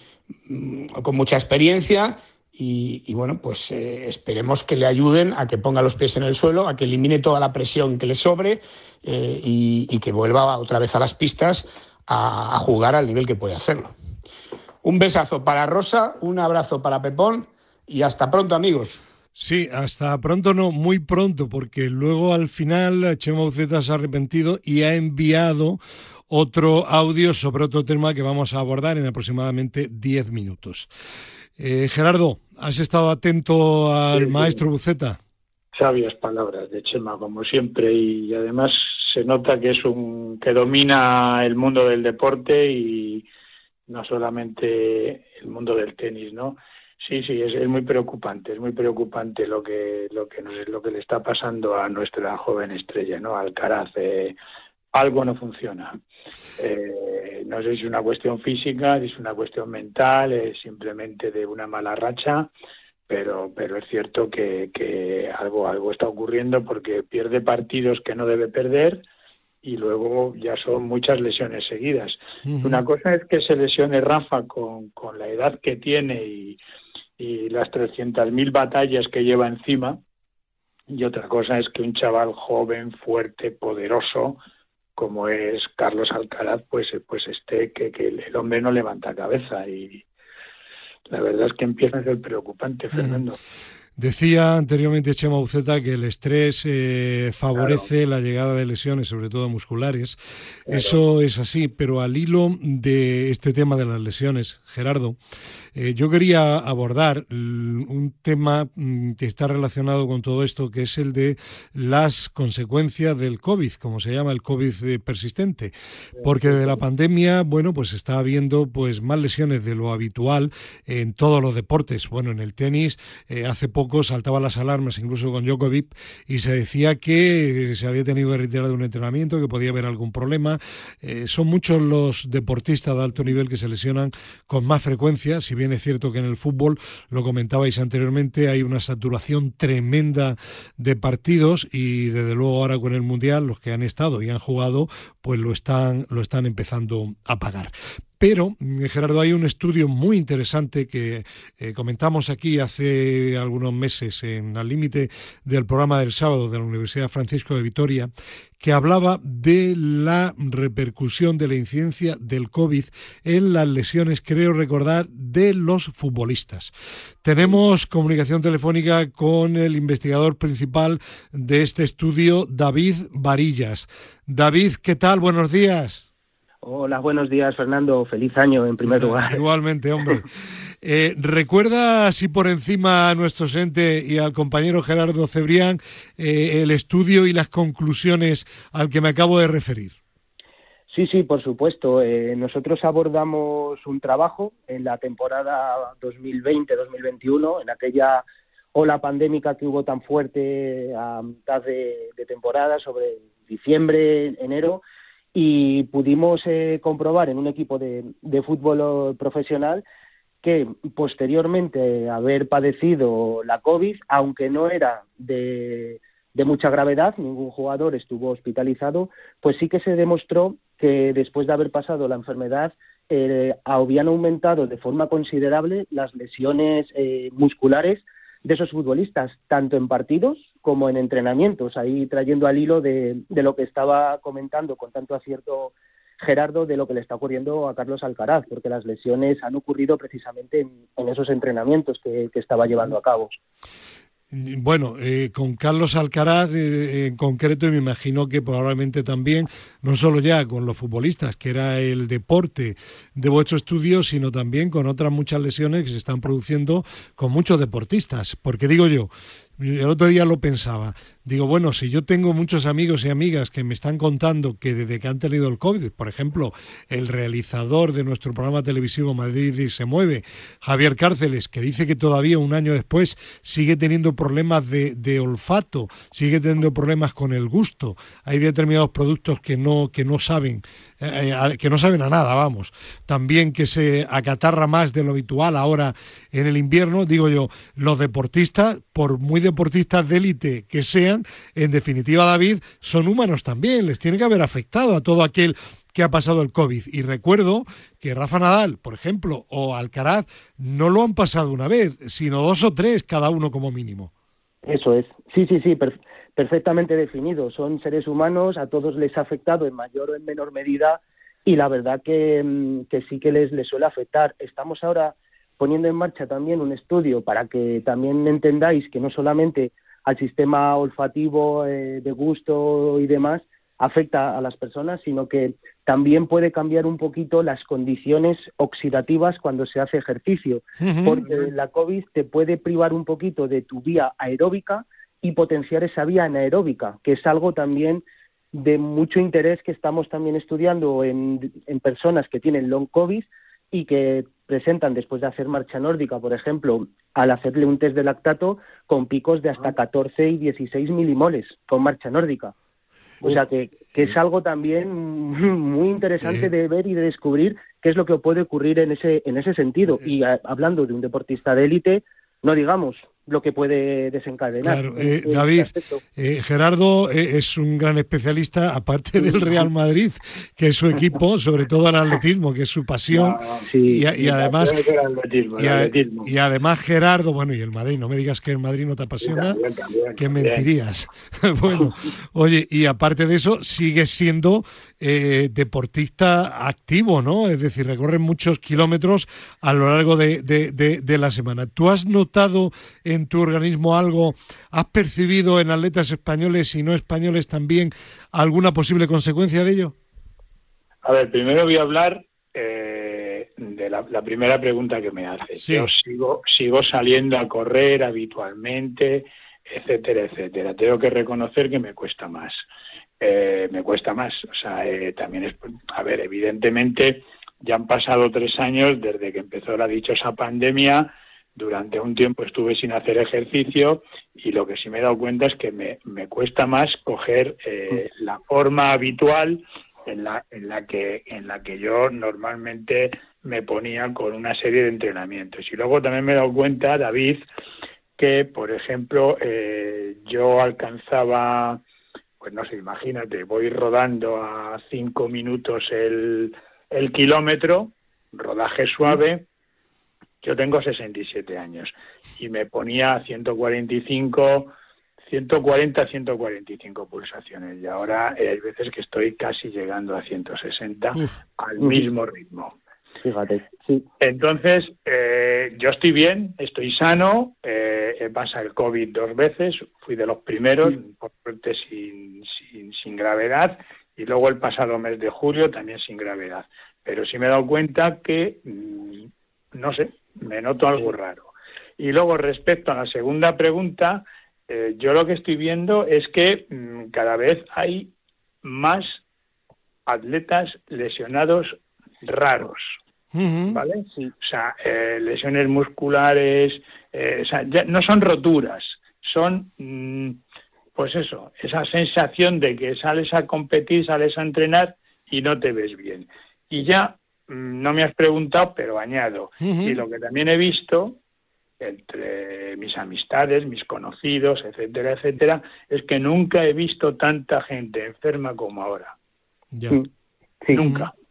mm, con mucha experiencia. Y, bueno, pues eh, esperemos que le ayuden a que ponga los pies en el suelo, a que elimine toda la presión que le sobre eh, y, que vuelva otra vez a las pistas a, a jugar al nivel que puede hacerlo. Un besazo para Rosa, un abrazo para Pepón y hasta pronto amigos. Sí, hasta pronto no, muy pronto, porque luego al final Chema Uceta se ha arrepentido y ha enviado otro audio sobre otro tema que vamos a abordar en aproximadamente 10 minutos. Eh, Gerardo, ¿has estado atento al maestro Buceta? Sabias palabras de Chema, como siempre, y además se nota que es un que domina el mundo del deporte y no solamente el mundo del tenis, ¿no? Sí, sí, es, muy preocupante, es muy preocupante lo que lo que nos, lo que le está pasando a nuestra joven estrella, ¿no? Alcaraz. Eh, algo no funciona. Eh, no sé si es una cuestión física, si es una cuestión mental, es simplemente de una mala racha, pero pero es cierto que, que algo algo está ocurriendo porque pierde partidos que no debe perder y luego ya son muchas lesiones seguidas. Una cosa es que se lesione Rafa con, con la edad que tiene y, y las 300.000 batallas que lleva encima. Y otra cosa es que un chaval joven, fuerte, poderoso, como es Carlos Alcaraz, pues, pues esté que, que el hombre no levanta cabeza. Y la verdad es que empieza a ser preocupante, Fernando. Decía anteriormente Chema Uceta que el estrés eh, favorece la llegada de lesiones, sobre todo musculares. Eso es así, pero al hilo de este tema de las lesiones, Gerardo, eh, yo quería abordar un tema mm, que está relacionado con todo esto, que es el de las consecuencias del COVID, como se llama el COVID eh, persistente, porque de la pandemia, bueno, pues está habiendo pues más lesiones de lo habitual en todos los deportes. Bueno, en el tenis eh, hace poco saltaban las alarmas, incluso con Djokovic, y se decía que se había tenido que retirar de un entrenamiento, que podía haber algún problema. son muchos los deportistas de alto nivel que se lesionan con más frecuencia, si bien es cierto que en el fútbol, lo comentabais anteriormente, hay una saturación tremenda de partidos y desde luego ahora con el Mundial, los que han estado y han jugado, pues lo están, lo están empezando a pagar. Pero, Gerardo, hay un estudio muy interesante que eh, comentamos aquí hace algunos meses en el límite del programa del sábado de la Universidad Francisco de Vitoria, que hablaba de la repercusión de la incidencia del COVID en las lesiones, creo recordar, de los futbolistas. Tenemos comunicación telefónica con el investigador principal de este estudio, David Varillas. David, ¿qué tal? Buenos días. Hola, buenos días, Fernando. Feliz año, en primer (laughs) lugar. Igualmente, hombre. (laughs) Eh, recuerda, así por encima a nuestro ente y al compañero Gerardo Cebrián, eh, el estudio y las conclusiones al que me acabo de referir. Sí, sí, por supuesto. Eh, nosotros abordamos un trabajo en la temporada 2020-2021, en aquella ola pandémica que hubo tan fuerte a mitad de temporada, sobre diciembre, enero, y pudimos eh, comprobar en un equipo de, fútbol profesional que posteriormente haber padecido la COVID, aunque no era de, mucha gravedad, ningún jugador estuvo hospitalizado, pues sí que se demostró que después de haber pasado la enfermedad eh, habían aumentado de forma considerable las lesiones eh, musculares de esos futbolistas, tanto en partidos como en entrenamientos, ahí trayendo al hilo de, lo que estaba comentando con tanto acierto Gerardo de lo que le está ocurriendo a Carlos Alcaraz, porque las lesiones han ocurrido precisamente en, esos entrenamientos que, estaba llevando a cabo. Bueno, eh, con Carlos Alcaraz eh, en concreto, y me imagino que probablemente también, no solo ya con los futbolistas, que era el deporte de vuestro estudio, sino también con otras muchas lesiones que se están produciendo con muchos deportistas. Porque digo yo, el otro día lo pensaba, digo, bueno, si yo tengo muchos amigos y amigas que me están contando que desde que han tenido el COVID, por ejemplo, el realizador de nuestro programa televisivo Madrid se mueve, Javier Cárceles, que dice que todavía un año después sigue teniendo problemas de, de olfato, sigue teniendo problemas con el gusto, hay determinados productos que no, que no saben eh, que no saben a nada, vamos. También que se acatarra más de lo habitual ahora en el invierno, digo yo, los deportistas, por muy deportistas de élite que sean, en definitiva, David, son humanos también, les tiene que haber afectado a todo aquel que ha pasado el COVID. Y recuerdo que Rafa Nadal, por ejemplo, o Alcaraz, no lo han pasado una vez, sino dos o tres cada uno como mínimo. Eso es. Sí, sí, sí, perfectamente definido. Son seres humanos, a todos les ha afectado en mayor o en menor medida y la verdad que, mm, que sí que les, les suele afectar. Estamos ahora poniendo en marcha también un estudio para que también entendáis que no solamente al sistema olfativo, eh, de gusto y demás afecta a las personas, sino que también puede cambiar un poquito las condiciones oxidativas cuando se hace ejercicio, porque la COVID te puede privar un poquito de tu vía aeróbica y potenciar esa vía anaeróbica, que es algo también de mucho interés que estamos también estudiando en, en personas que tienen long COVID y que presentan después de hacer marcha nórdica, por ejemplo, al hacerle un test de lactato con picos de hasta 14 y 16 milimoles con marcha nórdica. O sea que, que es algo también (laughs) muy interesante de ver y de descubrir qué es lo que puede ocurrir en ese, en ese sentido. Y hablando de un deportista de élite, no digamos, lo que puede desencadenar. Claro, eh, David, eh, Gerardo eh, es un gran especialista, aparte del Real Madrid, que es su equipo, sobre todo el atletismo, que es su pasión. y, además, y, además Gerardo, bueno, y el Madrid, no me digas que el Madrid no te apasiona, que mentirías. (laughs) bueno, (laughs) oye, y aparte de eso, sigues siendo deportista activo, ¿no? Es decir, recorren muchos kilómetros a lo largo de, de la semana. ¿Tú has notado en tu organismo algo? ¿Has percibido en atletas españoles y no españoles también alguna posible consecuencia de ello? A ver, primero voy a hablar eh, de la, primera pregunta que me haces. Yo sigo, sigo saliendo a correr habitualmente, etcétera, etcétera. Tengo que reconocer que me cuesta más. Eh, me cuesta más. O sea, eh, también es, a ver, evidentemente ya han pasado tres años desde que empezó la dichosa pandemia. Durante un tiempo estuve sin hacer ejercicio y lo que sí me he dado cuenta es que me, me cuesta más coger eh, la forma habitual en la, en la que en la que yo normalmente me ponía con una serie de entrenamientos. Y luego también me he dado cuenta David que por ejemplo eh, yo alcanzaba pues no sé imagínate voy rodando a cinco minutos el, el kilómetro rodaje suave yo tengo 67 años y me ponía 145, 140, 145 pulsaciones y ahora hay veces que estoy casi llegando a 160 al mismo ritmo. Fíjate, sí. Entonces, eh, yo estoy bien, estoy sano, eh, he pasado el COVID dos veces, fui de los primeros, por suerte sin, sin, sin gravedad, y luego el pasado mes de julio también sin gravedad. Pero sí me he dado cuenta que, mm, no sé, me noto algo raro. Y luego, respecto a la segunda pregunta, eh, yo lo que estoy viendo es que mm, cada vez hay más atletas lesionados raros. ¿Vale? O sea, eh, lesiones musculares, eh, o sea, no son roturas, son, mm, pues eso, esa sensación de que sales a competir, sales a entrenar y no te ves bien. Y ya Mm, no me has preguntado, pero añado. Y lo que también he visto entre mis amistades, mis conocidos, etcétera, etcétera, es que nunca he visto tanta gente enferma como ahora. Sí. Nunca. Sí,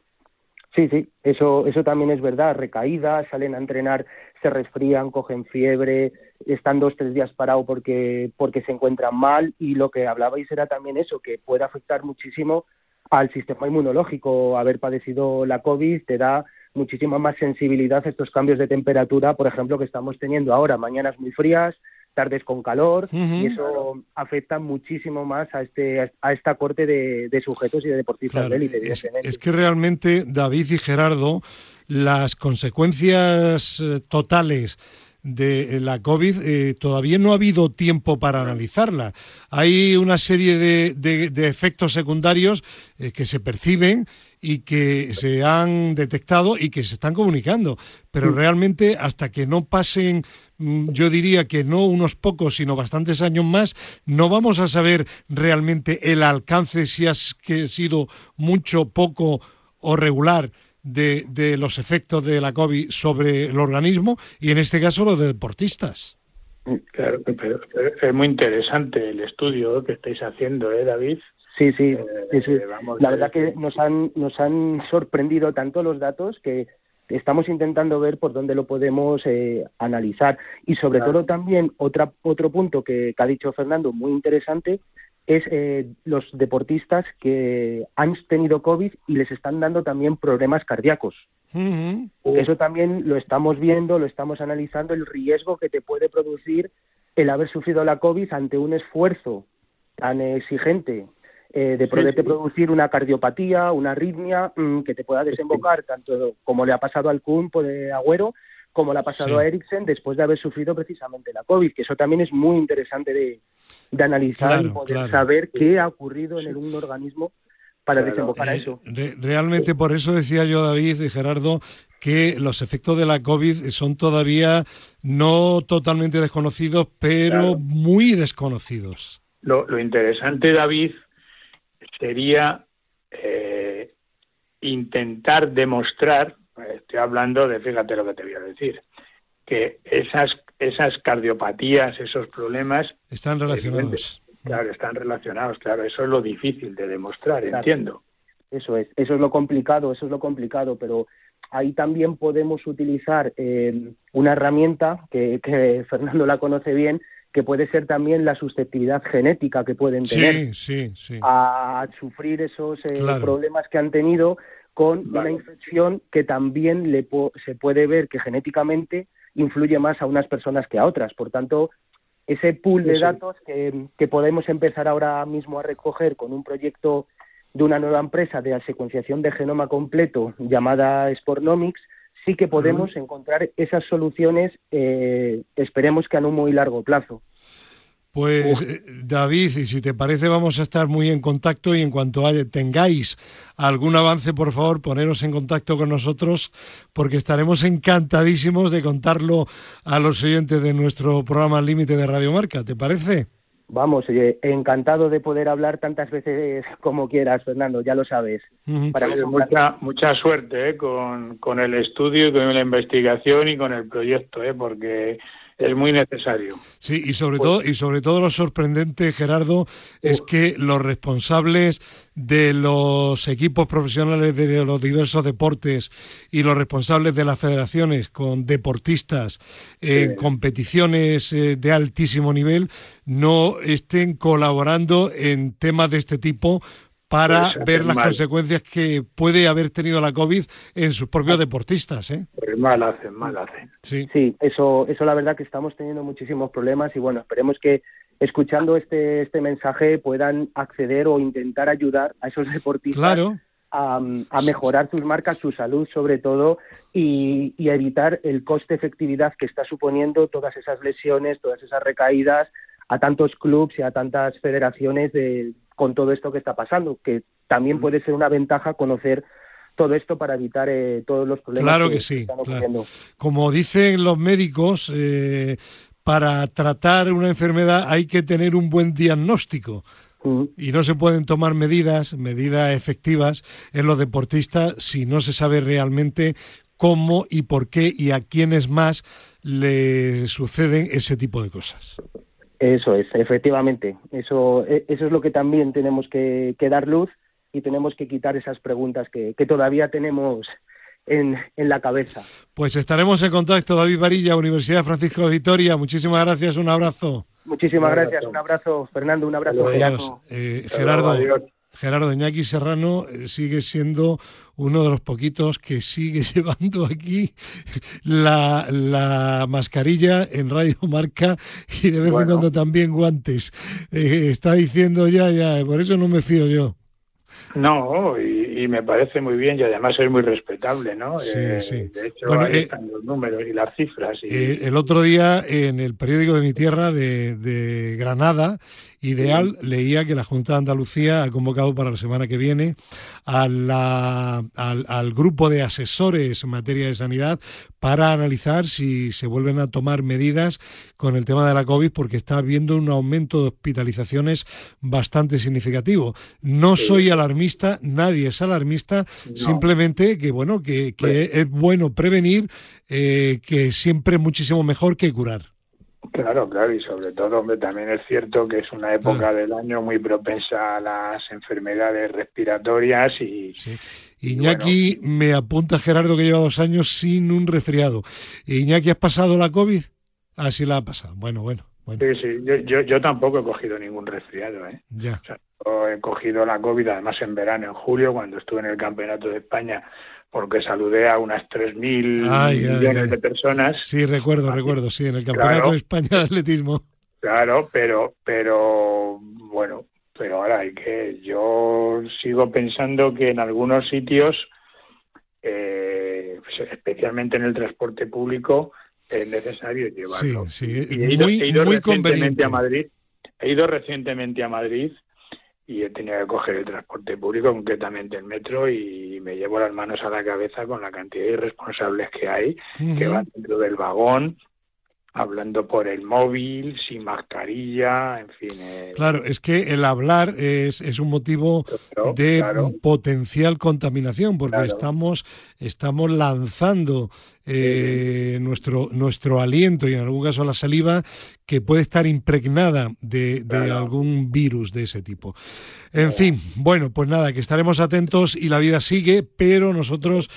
sí, eso, eso también es verdad. Recaídas, salen a entrenar, se resfrían, cogen fiebre, están dos, tres días parados porque, porque se encuentran mal y lo que hablabais era también eso, que puede afectar muchísimo al sistema inmunológico. Haber padecido la COVID te da muchísima más sensibilidad a estos cambios de temperatura, por ejemplo, que estamos teniendo ahora, mañanas muy frías, tardes con calor, y eso afecta muchísimo más a este a esta corte de, sujetos y de deportistas de élite. Es, que realmente, David y Gerardo, las consecuencias eh, totales de la COVID, eh, todavía no ha habido tiempo para analizarla. Hay una serie de, efectos secundarios eh, que se perciben y que se han detectado y que se están comunicando, pero mm. realmente hasta que no pasen yo diría que no unos pocos, sino bastantes años más, no vamos a saber realmente el alcance, si ha sido mucho, poco o regular de, de, los efectos de la COVID sobre el organismo y en este caso los de deportistas. Claro, pero, es muy interesante el estudio que estáis haciendo, ¿eh, David? Sí, sí, eh, la verdad que nos han, nos han sorprendido tanto los datos que estamos intentando ver por dónde lo podemos eh, analizar. Y sobre todo también otra, otro punto que, ha dicho Fernando muy interesante es eh, los deportistas que han tenido COVID y les están dando también problemas cardíacos. Eso también lo estamos viendo, lo estamos analizando, el riesgo que te puede producir el haber sufrido la COVID ante un esfuerzo tan exigente eh, de poderte producir una cardiopatía, una arritmia mm, que te pueda desembocar, tanto como le ha pasado al Kumpo de Agüero, como le ha pasado a Eriksen después de haber sufrido precisamente la COVID, que eso también es muy interesante de, analizar y poder saber qué ha ocurrido en un organismo para desembocar a eh, eso. realmente por eso decía yo, David y Gerardo, que los efectos de la COVID son todavía no totalmente desconocidos, pero muy desconocidos. Lo, lo, interesante, David, sería eh, intentar demostrar, estoy hablando de, fíjate lo que te voy a decir, que esas, esas cardiopatías, esos problemas... Están relacionados. Claro, están relacionados, claro, eso es lo difícil de demostrar, entiendo. Eso es, eso es lo complicado, eso es lo complicado, pero ahí también podemos utilizar eh, una herramienta que, que Fernando la conoce bien, que puede ser también la susceptibilidad genética que pueden tener a sufrir esos eh, problemas que han tenido con una infección que también le se puede ver que genéticamente influye más a unas personas que a otras. Por tanto, ese pool de datos que, que, podemos empezar ahora mismo a recoger con un proyecto de una nueva empresa de secuenciación de genoma completo llamada Spornomics, sí que podemos encontrar esas soluciones, eh, esperemos que a un muy largo plazo. Pues eh, David, y si te parece vamos a estar muy en contacto y en cuanto tengáis algún avance, por favor, poneros en contacto con nosotros porque estaremos encantadísimos de contarlo a los oyentes de nuestro programa Límite de Radio Marca. ¿Te parece? Vamos, encantado de poder hablar tantas veces (laughs) como quieras, Fernando, ya lo sabes. mucha, mucha suerte ¿eh? con, con, el estudio, con la investigación y con el proyecto, ¿eh? porque es muy necesario. Sí, y sobre todo y sobre todo lo sorprendente, Gerardo, es que los responsables de los equipos profesionales de los diversos deportes y los responsables de las federaciones con deportistas en competiciones eh, de altísimo nivel no estén colaborando en temas de este tipo para ver las consecuencias que puede haber tenido la COVID en sus propios deportistas. ¿eh? Pues mal hacen, mal hacen. Sí. sí, eso, eso la verdad que estamos teniendo muchísimos problemas y bueno, esperemos que escuchando este, este mensaje puedan acceder o intentar ayudar a esos deportistas a, mejorar sus marcas, su salud sobre todo y, y evitar el coste-efectividad que está suponiendo todas esas lesiones, todas esas recaídas a tantos clubes y a tantas federaciones de, con todo esto que está pasando, que también puede ser una ventaja conocer todo esto para evitar eh, todos los problemas claro que, sí, están ocurriendo. Como dicen los médicos, eh, para tratar una enfermedad hay que tener un buen diagnóstico. Y no se pueden tomar medidas, medidas efectivas en los deportistas si no se sabe realmente cómo y por qué y a quiénes más le suceden ese tipo de cosas. Eso es, efectivamente. Eso, e, eso es lo que también tenemos que, dar luz y tenemos que quitar esas preguntas que, todavía tenemos en, en, la cabeza. Pues estaremos en contacto, David Varilla, Universidad Francisco de Vitoria. Muchísimas gracias, un abrazo. Muchísimas gracias, un abrazo, Fernando, un abrazo, Gerardo. Eh, Gerardo, Gerardo Iñaki Serrano eh, sigue siendo uno de los poquitos que sigue (laughs) llevando aquí la, mascarilla en Radio Marca y de vez en cuando también guantes. Eh, está diciendo ya, ya, por eso no me fío yo. No, y, me parece muy bien y además es muy respetable, ¿no? Sí, eh, sí. De hecho, ahí eh, están los números y las cifras. Eh, el otro día en el periódico de mi tierra de, de Granada Ideal leía que la Junta de Andalucía ha convocado para la semana que viene al, al, grupo de asesores en materia de sanidad para analizar si se vuelven a tomar medidas con el tema de la COVID porque está habiendo un aumento de hospitalizaciones bastante significativo. No soy alarmista, nadie es alarmista, simplemente que bueno que, que es bueno prevenir, eh, que siempre es muchísimo mejor que curar. Claro, claro, y sobre todo, hombre, también es cierto que es una época del año muy propensa a las enfermedades respiratorias y... Sí. Iñaki me apunta Gerardo que lleva dos años sin un resfriado. Iñaki, ¿has pasado la COVID? Ah, sí la ha pasado. Bueno, bueno. bueno. Sí, sí, yo, yo, yo, tampoco he cogido ningún resfriado, ¿eh? Ya. he cogido la COVID además en verano, en julio, cuando estuve en el Campeonato de España porque saludé a unas 3.000 millones de personas. Sí, recuerdo, recuerdo, sí, en el Campeonato de España de Atletismo. Claro, pero, pero bueno, pero ahora hay que, yo sigo pensando que en algunos sitios, eh, especialmente en el transporte público, es necesario llevarlo. Sí, sí, y he ido, muy, he ido recientemente a Madrid, he ido recientemente a Madrid y he tenido que coger el transporte público, concretamente el metro, y me llevo las manos a la cabeza con la cantidad de irresponsables que hay, que van dentro del vagón, hablando por el móvil, sin mascarilla, en fin. Eh. Claro, es que el hablar es, es un motivo de potencial contaminación, porque estamos, estamos lanzando eh, nuestro, nuestro aliento y en algún caso la saliva que puede estar impregnada de, algún virus de ese tipo. En fin, bueno, pues nada, que estaremos atentos y la vida sigue, pero nosotros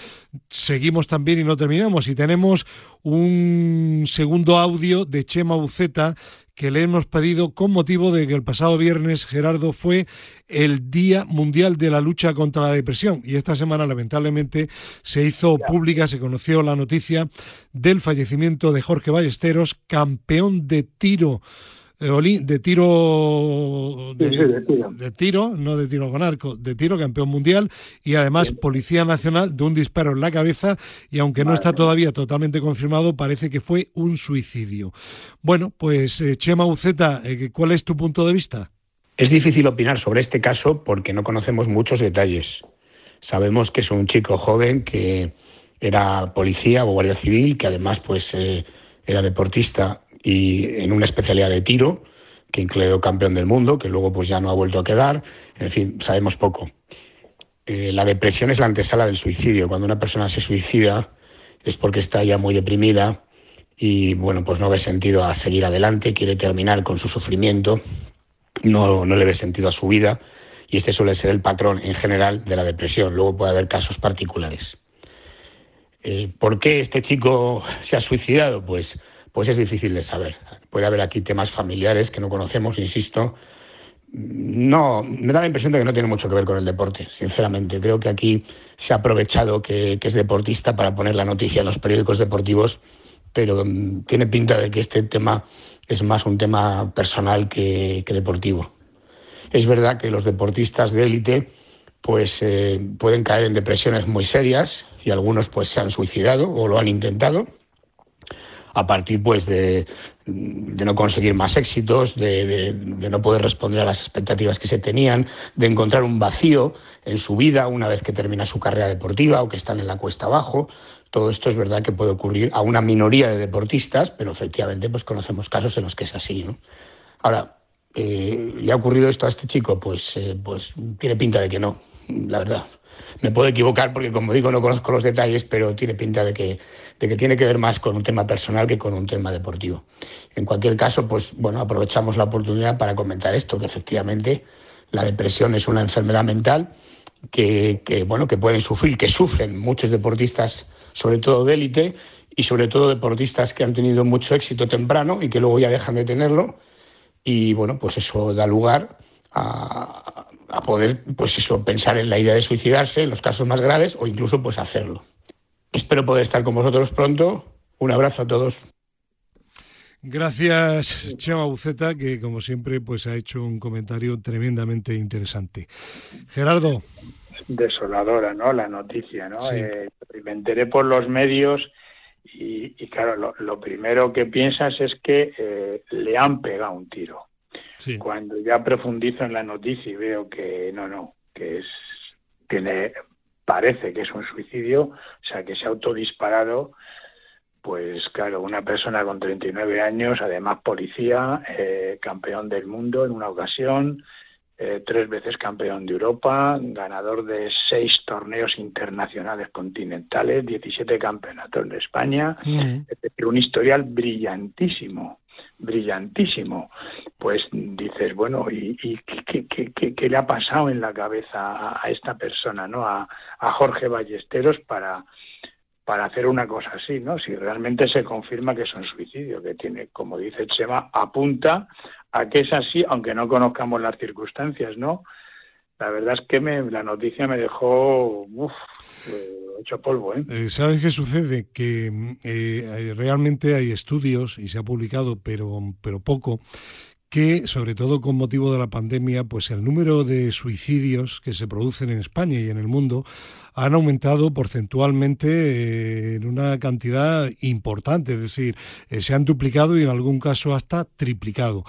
seguimos también y no terminamos. Y tenemos un segundo audio de Chema Buceta que le hemos pedido con motivo de que el pasado viernes, Gerardo, fue el Día Mundial de la Lucha contra la Depresión. Y esta semana, lamentablemente, se hizo pública, se conoció la noticia del fallecimiento de Jorge Ballesteros, campeón de tiro eh, de tiro de, tiro. no de tiro con arco, de tiro, campeón mundial y además policía nacional de un disparo en la cabeza y aunque no está todavía totalmente confirmado, parece que fue un suicidio. Bueno, pues eh, Chema Uceta, eh, ¿cuál es tu punto de vista? Es difícil opinar sobre este caso porque no conocemos muchos detalles. Sabemos que es un chico joven que era policía o guardia civil, que además pues era deportista y en una especialidad de tiro, que incluyó campeón del mundo, que luego pues ya no ha vuelto a quedar. En fin, sabemos poco. Eh, la depresión es la antesala del suicidio. Cuando una persona se suicida es porque está ya muy deprimida y bueno, pues no ve sentido a seguir adelante, quiere terminar con su sufrimiento, no, no le ve sentido a su vida y este suele ser el patrón en general de la depresión. Luego puede haber casos particulares. Eh, ¿Por qué este chico se ha suicidado? Pues pues es difícil de saber. Puede haber aquí temas familiares que no conocemos, insisto. No, me da la impresión de que no tiene mucho que ver con el deporte, sinceramente. Creo que aquí se ha aprovechado que, es deportista para poner la noticia en los periódicos deportivos, pero mm, tiene pinta de que este tema es más un tema personal que, deportivo. Es verdad que los deportistas de élite pues eh, pueden caer en depresiones muy serias y algunos pues se han suicidado o lo han intentado a partir pues de, no conseguir más éxitos, de, no poder responder a las expectativas que se tenían, de encontrar un vacío en su vida una vez que termina su carrera deportiva o que están en la cuesta abajo. Todo esto es verdad que puede ocurrir a una minoría de deportistas, pero efectivamente pues conocemos casos en los que es así. Ahora, eh, ¿le ha ocurrido esto a este chico? Pues, eh, pues tiene pinta de que no, la verdad. Me puedo equivocar porque, como digo, no conozco los detalles, pero tiene pinta de que, de que tiene que ver más con un tema personal que con un tema deportivo. En cualquier caso, pues bueno, aprovechamos la oportunidad para comentar esto, que efectivamente la depresión es una enfermedad mental que, bueno, que pueden sufrir, que sufren muchos deportistas, sobre todo de élite, y sobre todo deportistas que han tenido mucho éxito temprano y que luego ya dejan de tenerlo. Y bueno, pues eso da lugar a, a poder, pues eso, pensar en la idea de suicidarse en los casos más graves o incluso pues hacerlo. Espero poder estar con vosotros pronto. Un abrazo a todos. Gracias, Chema Buceta, que como siempre pues ha hecho un comentario tremendamente interesante. Gerardo. Desoladora, ¿no? La noticia, ¿no? Eh, me enteré por los medios y, claro, lo, primero que piensas es que eh, le han pegado un tiro. Cuando ya profundizo en la noticia y veo que no, no, que es tiene parece que es un suicidio, o sea, que se ha autodisparado, pues claro, una persona con 39 años, además policía, eh, campeón del mundo en una ocasión, eh, tres veces campeón de Europa, ganador de seis torneos internacionales continentales, 17 campeonatos de España, es decir, un historial brillantísimo brillantísimo, pues dices, bueno, ¿y, qué, le ha pasado en la cabeza a, esta persona, ¿no? A, Jorge Ballesteros para, para hacer una cosa así, ¿no? Si realmente se confirma que es un suicidio, que tiene, como dice Chema, apunta a que es así, aunque no conozcamos las circunstancias, ¿no? La verdad es que me, la noticia me dejó uf, hecho polvo. ¿eh? ¿eh? ¿Sabes qué sucede? Que eh, realmente hay estudios, y se ha publicado, pero, pero poco, que, sobre todo con motivo de la pandemia, pues el número de suicidios que se producen en España y en el mundo han aumentado porcentualmente eh, en una cantidad importante, es decir, eh, se han duplicado y en algún caso hasta triplicado.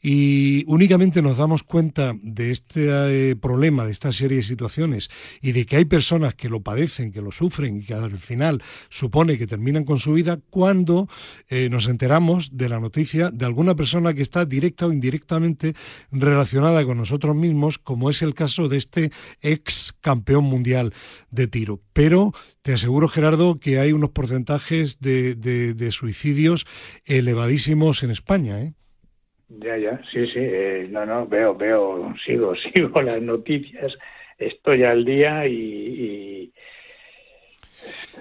Y únicamente nos damos cuenta de este eh, problema, de esta serie de situaciones y de que hay personas que lo padecen, que lo sufren y que al final supone que terminan con su vida cuando nos enteramos de la noticia de alguna persona que está directa o indirectamente relacionada con nosotros mismos, como es el caso de este ex campeón mundial de tiro. Pero te aseguro, Gerardo, que hay unos porcentajes de, de, suicidios elevadísimos en España. ¿eh? Ya, ya, sí, sí, eh, no, no, veo, veo, sigo, (laughs) sigo las noticias, estoy al día y,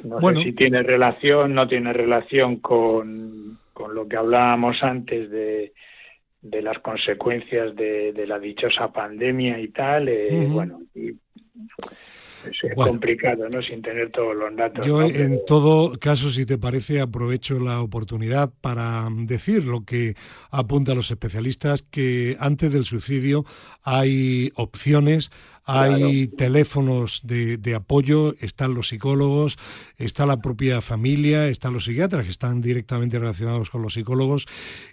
no sé si tiene relación, no tiene relación con, con lo que hablábamos antes de, de las consecuencias de, de, la dichosa pandemia y tal, eh, bueno, y es complicado, ¿no? Sin tener todos los datos. Yo, en todo caso, si te parece, aprovecho la oportunidad para decir lo que apuntan los especialistas, que antes del suicidio hay opciones, hay teléfonos de, de, apoyo, están los psicólogos, está la propia familia, están los psiquiatras que están directamente relacionados con los psicólogos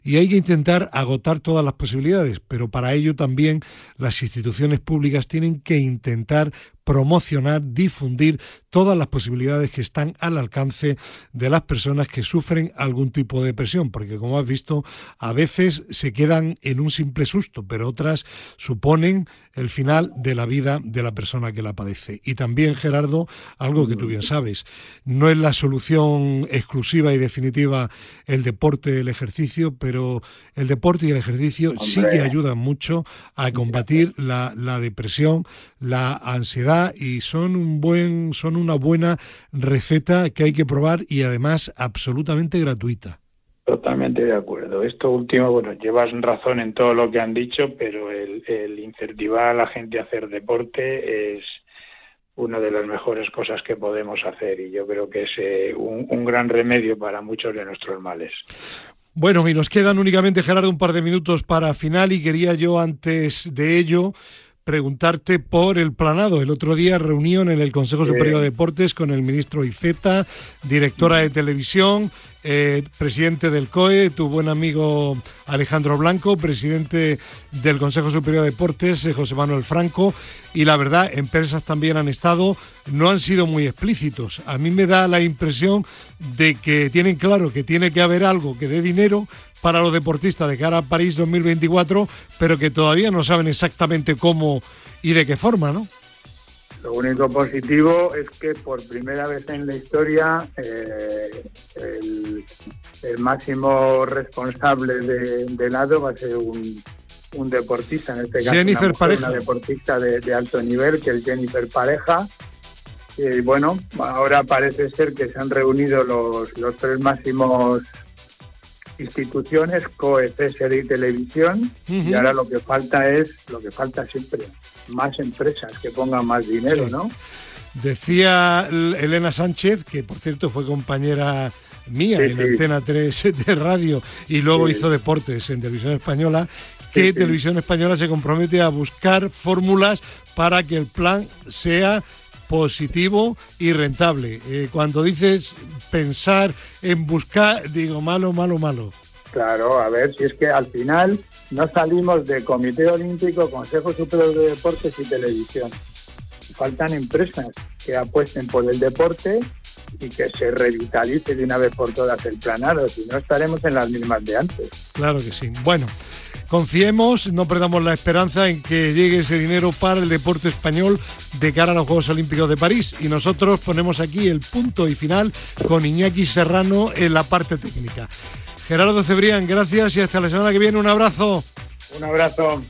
y hay que intentar agotar todas las posibilidades, pero para ello también las instituciones públicas tienen que intentar promocionar, difundir todas las posibilidades que están al alcance de las personas que sufren algún tipo de depresión, porque como has visto, a veces se quedan en un simple susto, pero otras suponen el final de la vida de la persona que la padece. Y también, Gerardo, algo que tú bien sabes, no es la solución exclusiva y definitiva el deporte, el ejercicio, pero el deporte y el ejercicio sí que ayudan mucho a combatir la, la depresión, la ansiedad y son un buen, son una buena receta que hay que probar y además absolutamente gratuita. Totalmente de acuerdo. Esto último, bueno, llevas razón en todo lo que han dicho, pero el, el incentivar a la gente a hacer deporte es una de las mejores cosas que podemos hacer y yo creo que es eh, un, un gran remedio para muchos de nuestros males. Bueno, y nos quedan únicamente, Gerardo, un par de minutos para final y quería yo antes de ello preguntarte por el planado. El otro día reunión en el Consejo Superior de Deportes con el ministro Iceta, directora de televisión, eh, presidente del COE, tu buen amigo Alejandro Blanco, presidente del Consejo Superior de Deportes, eh, José Manuel Franco, y la verdad, empresas también han estado, no han sido muy explícitos. A mí me da la impresión de que tienen claro que tiene que haber algo que dé dinero para los deportistas de cara a París 2024, pero que todavía no saben exactamente cómo y de qué forma, ¿no? Lo único positivo es que por primera vez en la historia eh, el, máximo responsable de, lado va a ser un, deportista, en este caso Jennifer Pareja. una deportista de, alto nivel, que es Jennifer Pareja. Y bueno, ahora parece ser que se han reunido los, los tres máximos instituciones, COE, y Televisión, y ahora lo que falta es, lo que falta siempre, más empresas que pongan más dinero, ¿no? Decía Elena Sánchez, que por cierto fue compañera mía en Antena 3 de radio y luego hizo deportes en Televisión Española, que Televisión Española se compromete a buscar fórmulas para que el plan sea positivo y rentable. Eh, cuando dices pensar en buscar, digo malo, malo, malo. Claro, a ver, si es que al final no salimos de Comité Olímpico, Consejo Superior de Deportes y Televisión. Faltan empresas que apuesten por el deporte y que se revitalice de una vez por todas el planado, si no estaremos en las mismas de antes. Claro que sí. Bueno, Confiemos, no perdamos la esperanza en que llegue ese dinero para el deporte español de cara a los Juegos Olímpicos de París. Y nosotros ponemos aquí el punto y final con Iñaki Serrano en la parte técnica. Gerardo Cebrián, gracias y hasta la semana que viene. Un abrazo. Un abrazo.